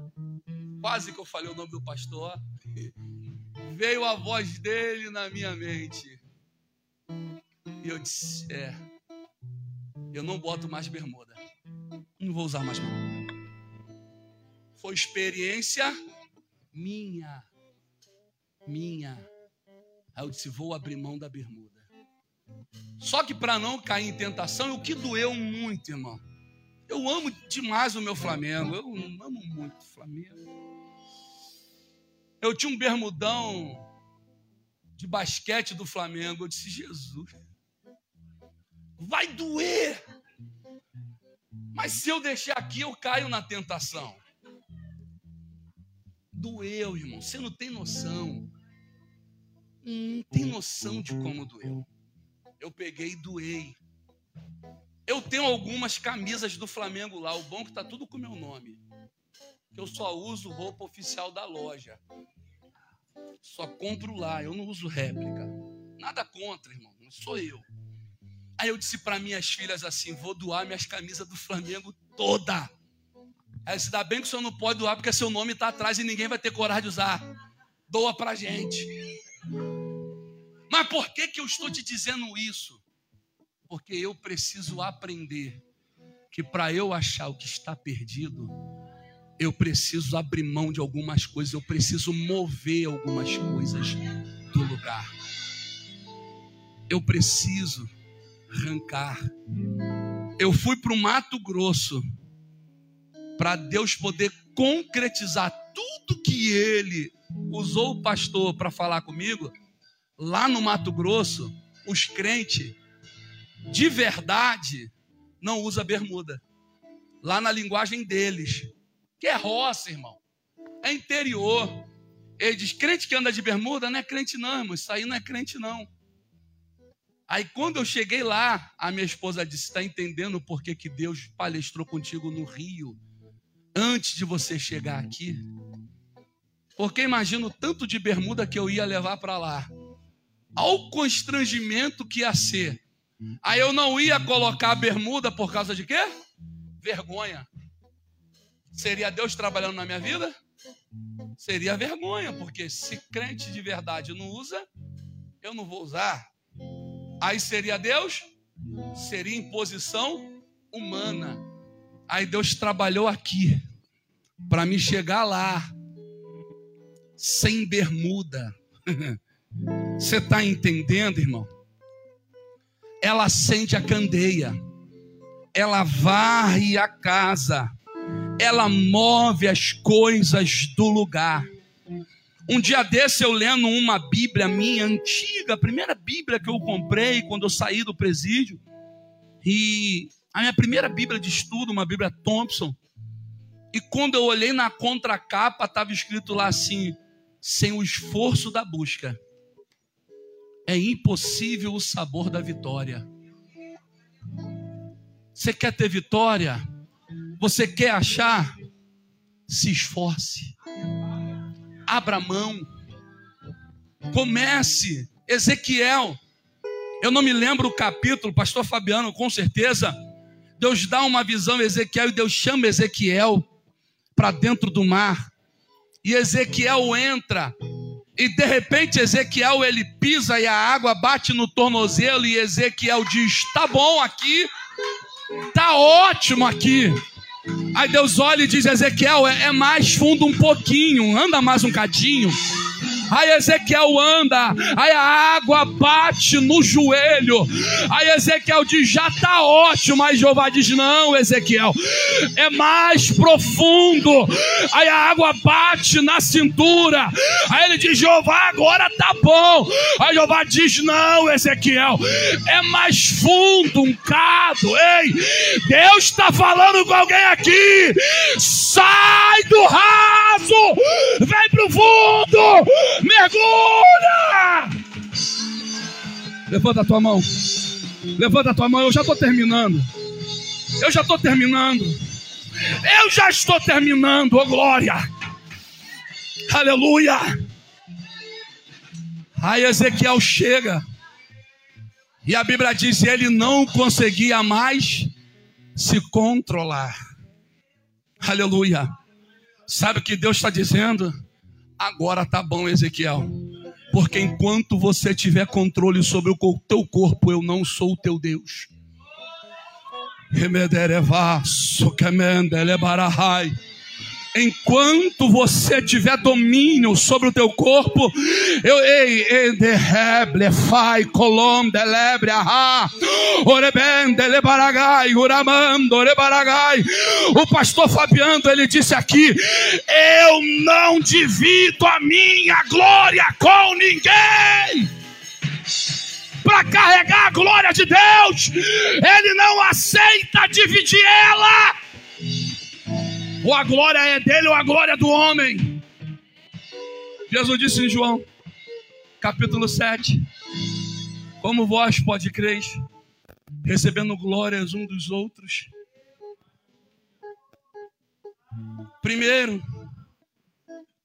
quase que eu falei o nome do pastor, veio a voz dele na minha mente. E eu disse: É, eu não boto mais bermuda. Não vou usar mais bermuda. Foi experiência minha. Minha. Aí eu disse: Vou abrir mão da bermuda. Só que para não cair em tentação, o que doeu muito, irmão. Eu amo demais o meu Flamengo. Eu amo muito o Flamengo. Eu tinha um bermudão de basquete do Flamengo. Eu disse, Jesus, vai doer. Mas se eu deixar aqui, eu caio na tentação. Doeu, irmão. Você não tem noção. Não tem noção de como doeu. Eu peguei e doei. Eu tenho algumas camisas do Flamengo lá. O bom é que tá tudo com meu nome eu só uso roupa oficial da loja. Só compro lá, eu não uso réplica. Nada contra, irmão, não sou eu. Aí eu disse para minhas filhas assim: vou doar minhas camisas do Flamengo toda. Aí se dá bem que o senhor não pode doar porque seu nome está atrás e ninguém vai ter coragem de usar. Doa para gente. Mas por que, que eu estou te dizendo isso? Porque eu preciso aprender que para eu achar o que está perdido, eu preciso abrir mão de algumas coisas, eu preciso mover algumas coisas do lugar. Eu preciso arrancar. Eu fui para o Mato Grosso para Deus poder concretizar tudo que Ele usou o pastor para falar comigo. Lá no Mato Grosso, os crentes de verdade não usa bermuda. Lá na linguagem deles, que é roça, irmão. É interior. Ele diz: crente que anda de bermuda não é crente, não, irmão. Isso aí não é crente, não. Aí quando eu cheguei lá, a minha esposa disse: está entendendo por que, que Deus palestrou contigo no Rio antes de você chegar aqui? Porque imagino tanto de bermuda que eu ia levar para lá. Ao constrangimento que ia ser. Aí eu não ia colocar a bermuda por causa de quê? Vergonha. Seria Deus trabalhando na minha vida? Seria vergonha, porque se crente de verdade não usa, eu não vou usar. Aí seria Deus? Seria imposição humana. Aí Deus trabalhou aqui para me chegar lá sem bermuda. Você está entendendo, irmão? Ela acende a candeia, ela varre a casa, ela move as coisas do lugar. Um dia desse eu lendo uma Bíblia minha antiga, a primeira Bíblia que eu comprei quando eu saí do presídio, e a minha primeira Bíblia de estudo, uma Bíblia Thompson, e quando eu olhei na contracapa, estava escrito lá assim: sem o esforço da busca, é impossível o sabor da vitória. Você quer ter vitória? Você quer achar? Se esforce. Abra mão. Comece. Ezequiel. Eu não me lembro o capítulo, pastor Fabiano, com certeza. Deus dá uma visão a Ezequiel e Deus chama Ezequiel para dentro do mar. E Ezequiel entra. E de repente Ezequiel ele pisa e a água bate no tornozelo e Ezequiel diz: "Tá bom aqui. Tá ótimo aqui". Aí Deus olha e diz: Ezequiel, é, é mais fundo um pouquinho, anda mais um cadinho. Aí Ezequiel anda, aí a água bate no joelho. Aí Ezequiel diz: já está ótimo. Aí Jeová diz: não, Ezequiel, é mais profundo. Aí a água bate na cintura. Aí ele diz: Jeová, agora tá bom. Aí Jeová diz: não, Ezequiel, é mais fundo um cado. Ei, Deus está falando com alguém aqui. Sai do raso, vem pro fundo mergulha! Levanta a tua mão. Levanta a tua mão. Eu já estou terminando. Eu já estou terminando. Eu já estou terminando, oh glória. Aleluia. Aí Ezequiel chega. E a Bíblia diz: ele não conseguia mais se controlar. Aleluia. Sabe o que Deus está dizendo? Agora tá bom, Ezequiel. Porque enquanto você tiver controle sobre o teu corpo, eu não sou o teu Deus. Remedereva, sokemendele barahai. Enquanto você tiver domínio sobre o teu corpo, eu ei, derreble, fai, colom, delebre, ahá, oreben, delebaragai, uramando, orebaragai. O pastor Fabiano, ele disse aqui: Eu não divido a minha glória com ninguém para carregar a glória de Deus, Ele não aceita dividir ela. Ou a glória é dele ou a glória é do homem. Jesus disse em João, capítulo 7: Como vós pode crer, recebendo glórias um dos outros. Primeiro,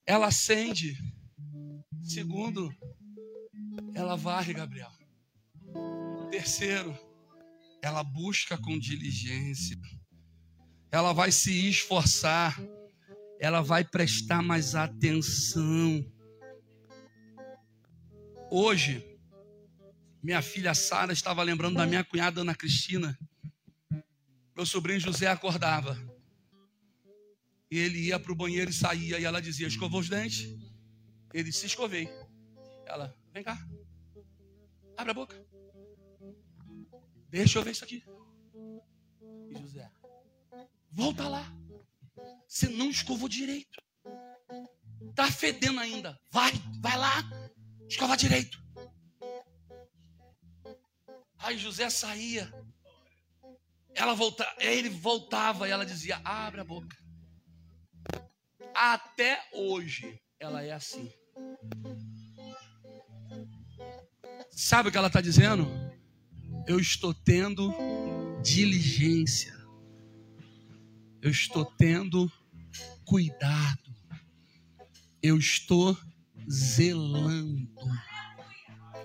ela acende. Segundo, ela varre, Gabriel. Terceiro, ela busca com diligência ela vai se esforçar, ela vai prestar mais atenção. Hoje, minha filha Sara estava lembrando da minha cunhada Ana Cristina. Meu sobrinho José acordava. E ele ia para o banheiro e saía. E ela dizia: Escovou os dentes? Ele se escovei. Ela, vem cá. Abre a boca. Deixa eu ver isso aqui. E José, Volta lá. Você não escovou direito. Tá fedendo ainda. Vai, vai lá. Escova direito. Aí José saía. Ela voltava, ele voltava e ela dizia: "Abre a boca". Até hoje ela é assim. Sabe o que ela está dizendo? Eu estou tendo diligência eu estou tendo cuidado, eu estou zelando.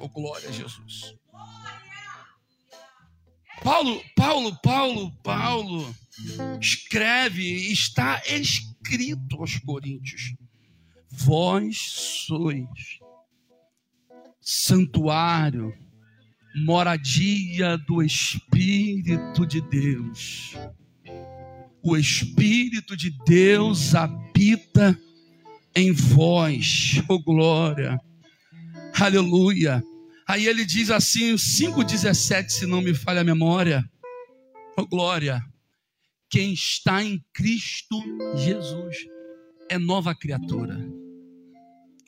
Oh, glória a Jesus. Paulo, Paulo, Paulo, Paulo escreve, está escrito aos Coríntios: Vós sois santuário moradia do Espírito de Deus. O Espírito de Deus habita em vós, oh glória, aleluia. Aí ele diz assim, 5,17, se não me falha a memória, oh glória, quem está em Cristo Jesus é nova criatura.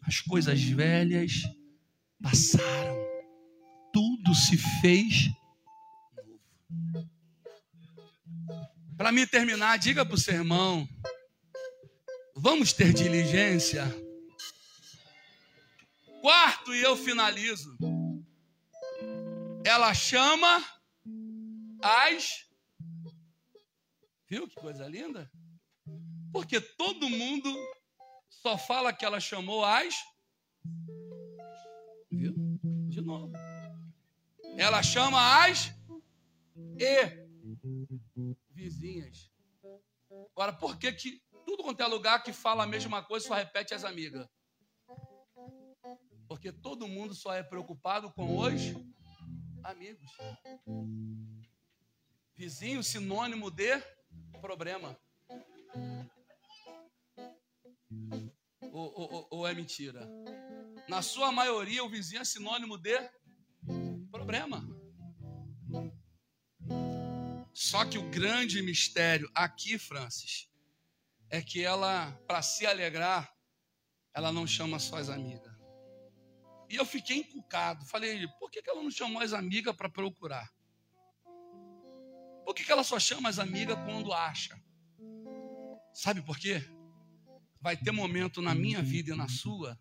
As coisas velhas passaram, tudo se fez Para me terminar, diga para o seu irmão: vamos ter diligência. Quarto, e eu finalizo. Ela chama as. Viu que coisa linda? Porque todo mundo só fala que ela chamou as. Viu? De novo. Ela chama as e Agora, por que que tudo quanto é lugar que fala a mesma coisa só repete as amigas? Porque todo mundo só é preocupado com os amigos. Vizinho, sinônimo de problema. Ou, ou, ou, é mentira? Na sua maioria, o vizinho é sinônimo de problema. Só que o grande mistério aqui, Francis, é que ela, para se alegrar, ela não chama só as amigas. E eu fiquei encucado. Falei, por que ela não chamou as amigas para procurar? Por que ela só chama as amigas quando acha? Sabe por quê? Vai ter momento na minha vida e na sua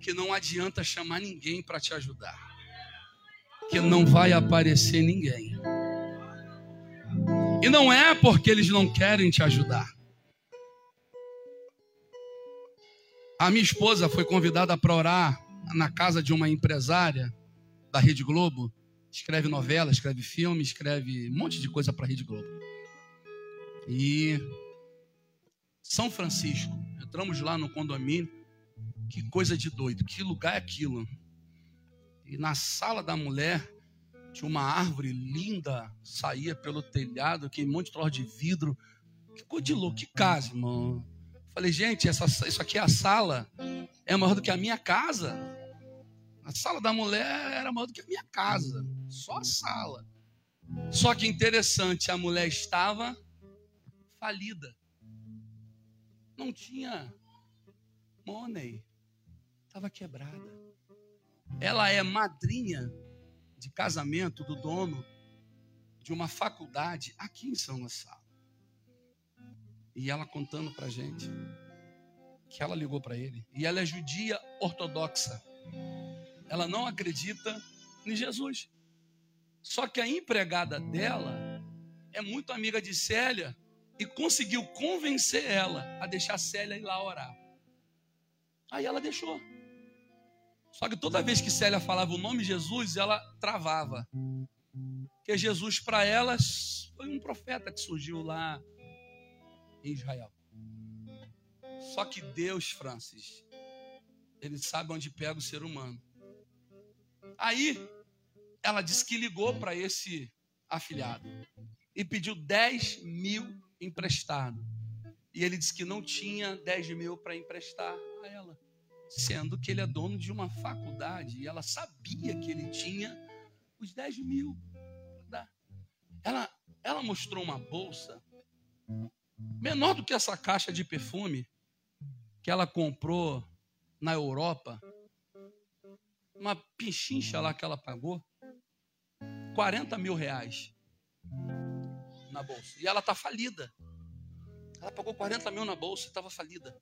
que não adianta chamar ninguém para te ajudar. Que não vai aparecer ninguém. E não é porque eles não querem te ajudar. A minha esposa foi convidada para orar na casa de uma empresária da Rede Globo. Escreve novela, escreve filme, escreve um monte de coisa para a Rede Globo. E São Francisco, entramos lá no condomínio. Que coisa de doido, que lugar é aquilo? E na sala da mulher tinha uma árvore linda, saía pelo telhado, que monte de troço de vidro. Que coisa de louco, que casa, irmão. Falei, gente, essa, isso aqui é a sala, é maior do que a minha casa. A sala da mulher era maior do que a minha casa, só a sala. Só que interessante, a mulher estava falida. Não tinha money, estava quebrada. Ela é madrinha de casamento do dono de uma faculdade aqui em São Gonçalo. E ela contando para gente que ela ligou para ele. E ela é judia ortodoxa. Ela não acredita em Jesus. Só que a empregada dela é muito amiga de Célia e conseguiu convencer ela a deixar Célia ir lá orar. Aí ela deixou. Só que toda vez que Célia falava o nome Jesus, ela travava. Porque Jesus para elas foi um profeta que surgiu lá em Israel. Só que Deus, Francis, ele sabe onde pega o ser humano. Aí ela disse que ligou para esse afilhado e pediu 10 mil emprestado. E ele disse que não tinha 10 mil para emprestar a ela sendo que ele é dono de uma faculdade e ela sabia que ele tinha os 10 mil para dar. Ela, ela mostrou uma bolsa menor do que essa caixa de perfume que ela comprou na Europa, uma pichincha lá que ela pagou, 40 mil reais na bolsa. E ela está falida. Ela pagou 40 mil na bolsa e estava falida.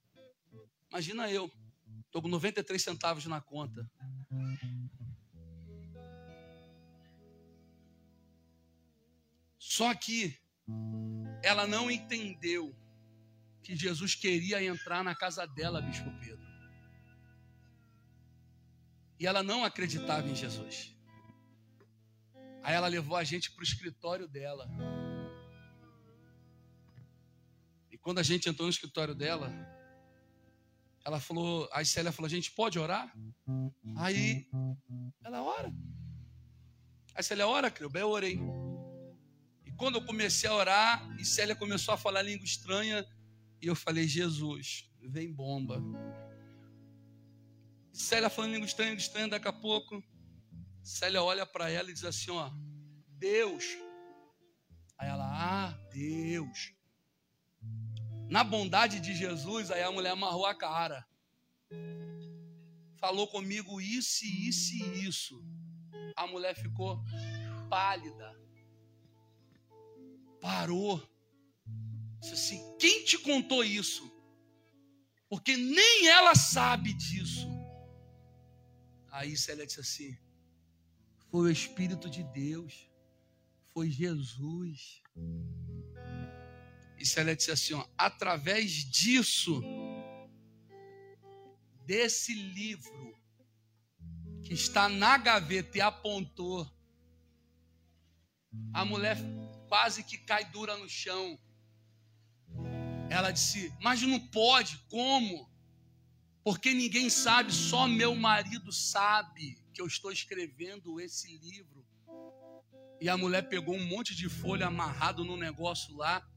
Imagina eu, Estou com 93 centavos na conta. Só que ela não entendeu que Jesus queria entrar na casa dela, Bispo Pedro. E ela não acreditava em Jesus. Aí ela levou a gente para o escritório dela. E quando a gente entrou no escritório dela, ela falou, a Célia falou, a gente pode orar? Aí ela ora. Aí Célia, ora, Creuba, eu orei. E quando eu comecei a orar, e Célia começou a falar língua estranha, e eu falei, Jesus, vem bomba. E Célia falando língua estranha, língua estranha, daqui a pouco, Célia olha para ela e diz assim, ó, Deus. Aí ela, ah, Deus. Na bondade de Jesus, aí a mulher amarrou a cara. Falou comigo isso, isso e isso. A mulher ficou pálida. Parou. Disse assim: quem te contou isso? Porque nem ela sabe disso. Aí Célia disse assim: foi o Espírito de Deus, foi Jesus. E Célia disse assim: ó, através disso, desse livro que está na gaveta e apontou, a mulher quase que cai dura no chão. Ela disse: Mas não pode, como? Porque ninguém sabe, só meu marido sabe que eu estou escrevendo esse livro. E a mulher pegou um monte de folha amarrado no negócio lá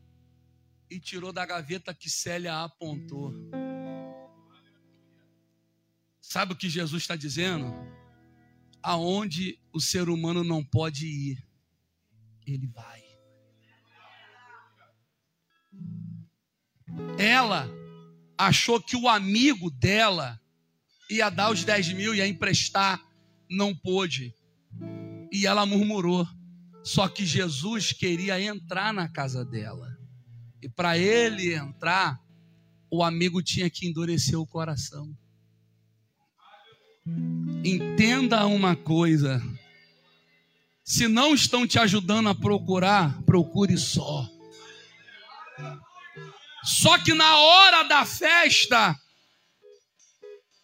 e tirou da gaveta que Célia apontou. Sabe o que Jesus está dizendo? Aonde o ser humano não pode ir, ele vai. Ela achou que o amigo dela ia dar os 10 mil, ia emprestar, não pôde. E ela murmurou. Só que Jesus queria entrar na casa dela. E para ele entrar, o amigo tinha que endurecer o coração. Entenda uma coisa: se não estão te ajudando a procurar, procure só. Só que na hora da festa,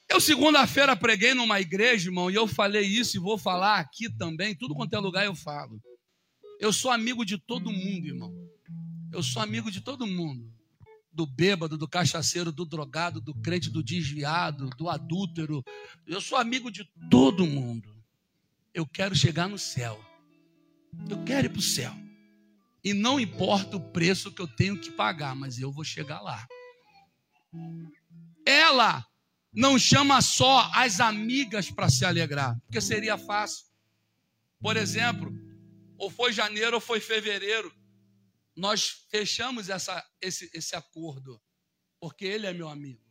eu segunda-feira preguei numa igreja, irmão, e eu falei isso e vou falar aqui também, tudo quanto é lugar eu falo. Eu sou amigo de todo mundo, irmão. Eu sou amigo de todo mundo. Do bêbado, do cachaceiro, do drogado, do crente, do desviado, do adúltero. Eu sou amigo de todo mundo. Eu quero chegar no céu. Eu quero ir para o céu. E não importa o preço que eu tenho que pagar, mas eu vou chegar lá. Ela não chama só as amigas para se alegrar, porque seria fácil. Por exemplo, ou foi janeiro ou foi fevereiro nós fechamos essa, esse, esse acordo, porque ele é meu amigo.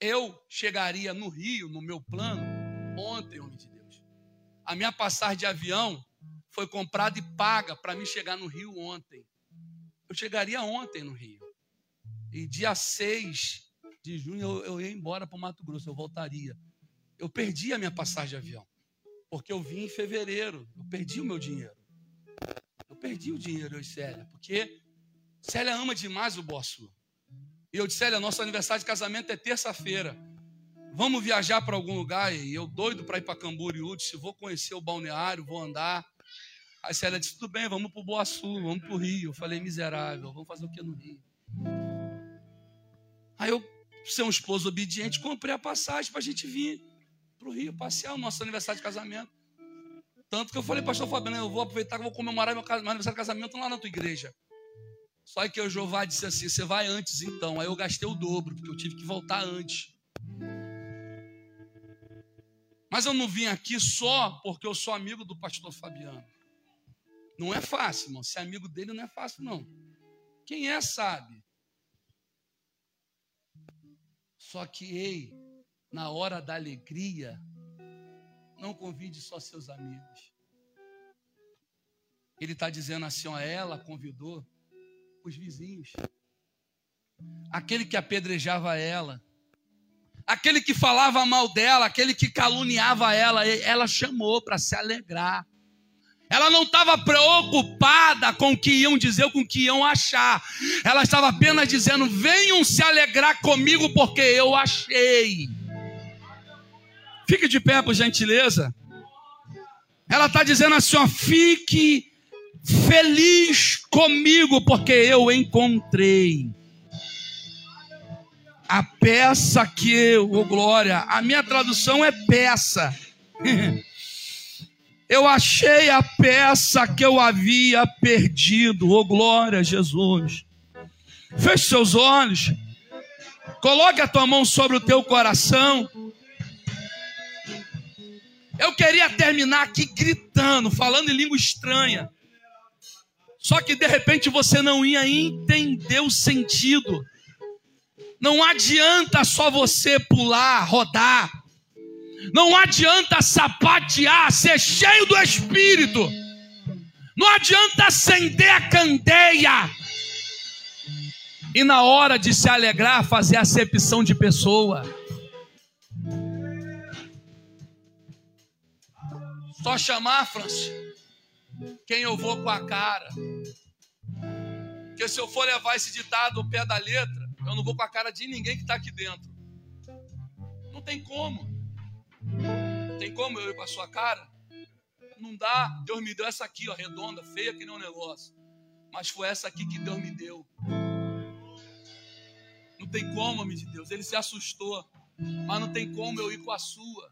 Eu chegaria no Rio, no meu plano, ontem, homem de Deus. A minha passagem de avião foi comprada e paga para mim chegar no Rio ontem. Eu chegaria ontem no Rio. E dia 6 de junho eu, eu ia embora para o Mato Grosso, eu voltaria. Eu perdi a minha passagem de avião, porque eu vim em fevereiro, eu perdi o meu dinheiro perdi o dinheiro, eu e Célia, porque Célia ama demais o Bossu. E eu disse, Célia, nosso aniversário de casamento é terça-feira. Vamos viajar para algum lugar? E eu doido para ir para Camboriú, disse, vou conhecer o balneário, vou andar. Aí Célia disse, tudo bem, vamos para o Boaçu, vamos para o Rio. Eu falei, miserável, vamos fazer o que no Rio? Aí eu, ser um esposo obediente, comprei a passagem para a gente vir para o Rio, passear o nosso aniversário de casamento. Tanto que eu falei, pastor Fabiano, eu vou aproveitar que eu vou comemorar meu, meu aniversário de casamento lá na tua igreja. Só que o Jeová disse assim: você vai antes então. Aí eu gastei o dobro, porque eu tive que voltar antes. Mas eu não vim aqui só porque eu sou amigo do pastor Fabiano. Não é fácil, irmão. Ser amigo dele não é fácil, não. Quem é, sabe. Só que, ei, na hora da alegria, não convide só seus amigos. Ele está dizendo assim: ó, ela convidou os vizinhos, aquele que apedrejava ela, aquele que falava mal dela, aquele que caluniava ela, ela chamou para se alegrar. Ela não estava preocupada com o que iam dizer ou com o que iam achar. Ela estava apenas dizendo: venham se alegrar comigo, porque eu achei. Fique de pé, por gentileza. Ela está dizendo assim: ó, fique feliz comigo, porque eu encontrei a peça que eu, oh glória, a minha tradução é peça. Eu achei a peça que eu havia perdido. Oh, glória Jesus. Feche seus olhos. Coloque a tua mão sobre o teu coração. Eu queria terminar aqui gritando, falando em língua estranha. Só que de repente você não ia entender o sentido. Não adianta só você pular, rodar. Não adianta sapatear, ser cheio do Espírito. Não adianta acender a candeia. E na hora de se alegrar, fazer acepção de pessoa. Só chamar, Francis, quem eu vou com a cara. Porque se eu for levar esse ditado ao pé da letra, eu não vou com a cara de ninguém que está aqui dentro. Não tem como. Tem como eu ir com a sua cara? Não dá. Deus me deu essa aqui, ó, redonda, feia que nem um negócio. Mas foi essa aqui que Deus me deu. Não tem como, homem de Deus. Ele se assustou. Mas não tem como eu ir com a sua,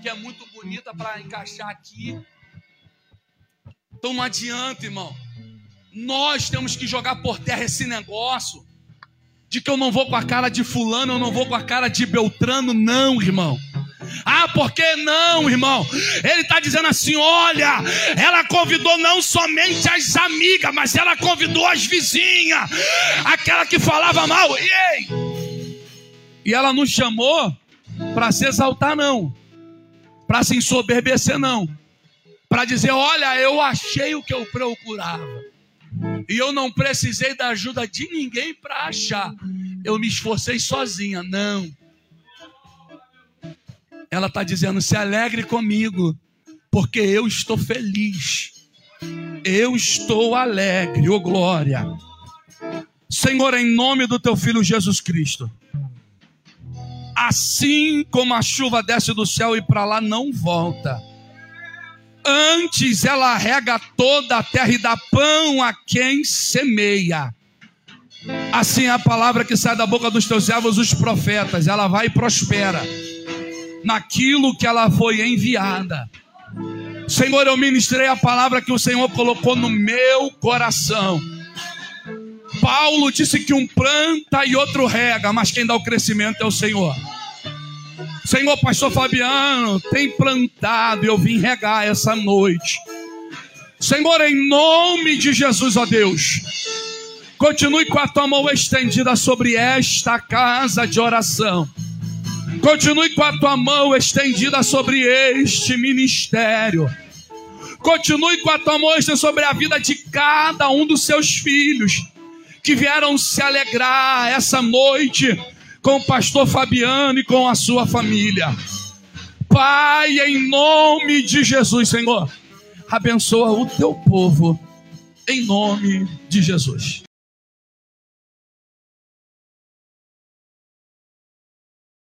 que é muito bonita para encaixar aqui. Então não adianta, irmão. Nós temos que jogar por terra esse negócio de que eu não vou com a cara de fulano, eu não vou com a cara de Beltrano, não, irmão. Ah, por que não, irmão? Ele está dizendo assim: olha, ela convidou não somente as amigas, mas ela convidou as vizinhas, aquela que falava mal. E, ei, e ela não chamou para se exaltar, não, para se ensoberbecer, não, para dizer: olha, eu achei o que eu procurava. E eu não precisei da ajuda de ninguém para achar. Eu me esforcei sozinha. Não. Ela está dizendo: se alegre comigo, porque eu estou feliz. Eu estou alegre, ô oh glória. Senhor, em nome do teu filho Jesus Cristo. Assim como a chuva desce do céu e para lá não volta. Antes ela rega toda a terra e dá pão a quem semeia. Assim é a palavra que sai da boca dos teus servos, os profetas. Ela vai e prospera naquilo que ela foi enviada. Senhor, eu ministrei a palavra que o Senhor colocou no meu coração. Paulo disse que um planta e outro rega, mas quem dá o crescimento é o Senhor. Senhor, pastor Fabiano, tem plantado e eu vim regar essa noite. Senhor, em nome de Jesus, ó Deus, continue com a tua mão estendida sobre esta casa de oração. Continue com a tua mão estendida sobre este ministério. Continue com a tua mão estendida sobre a vida de cada um dos seus filhos que vieram se alegrar essa noite com o pastor Fabiano e com a sua família. Pai, em nome de Jesus, Senhor, abençoa o teu povo, em nome de Jesus.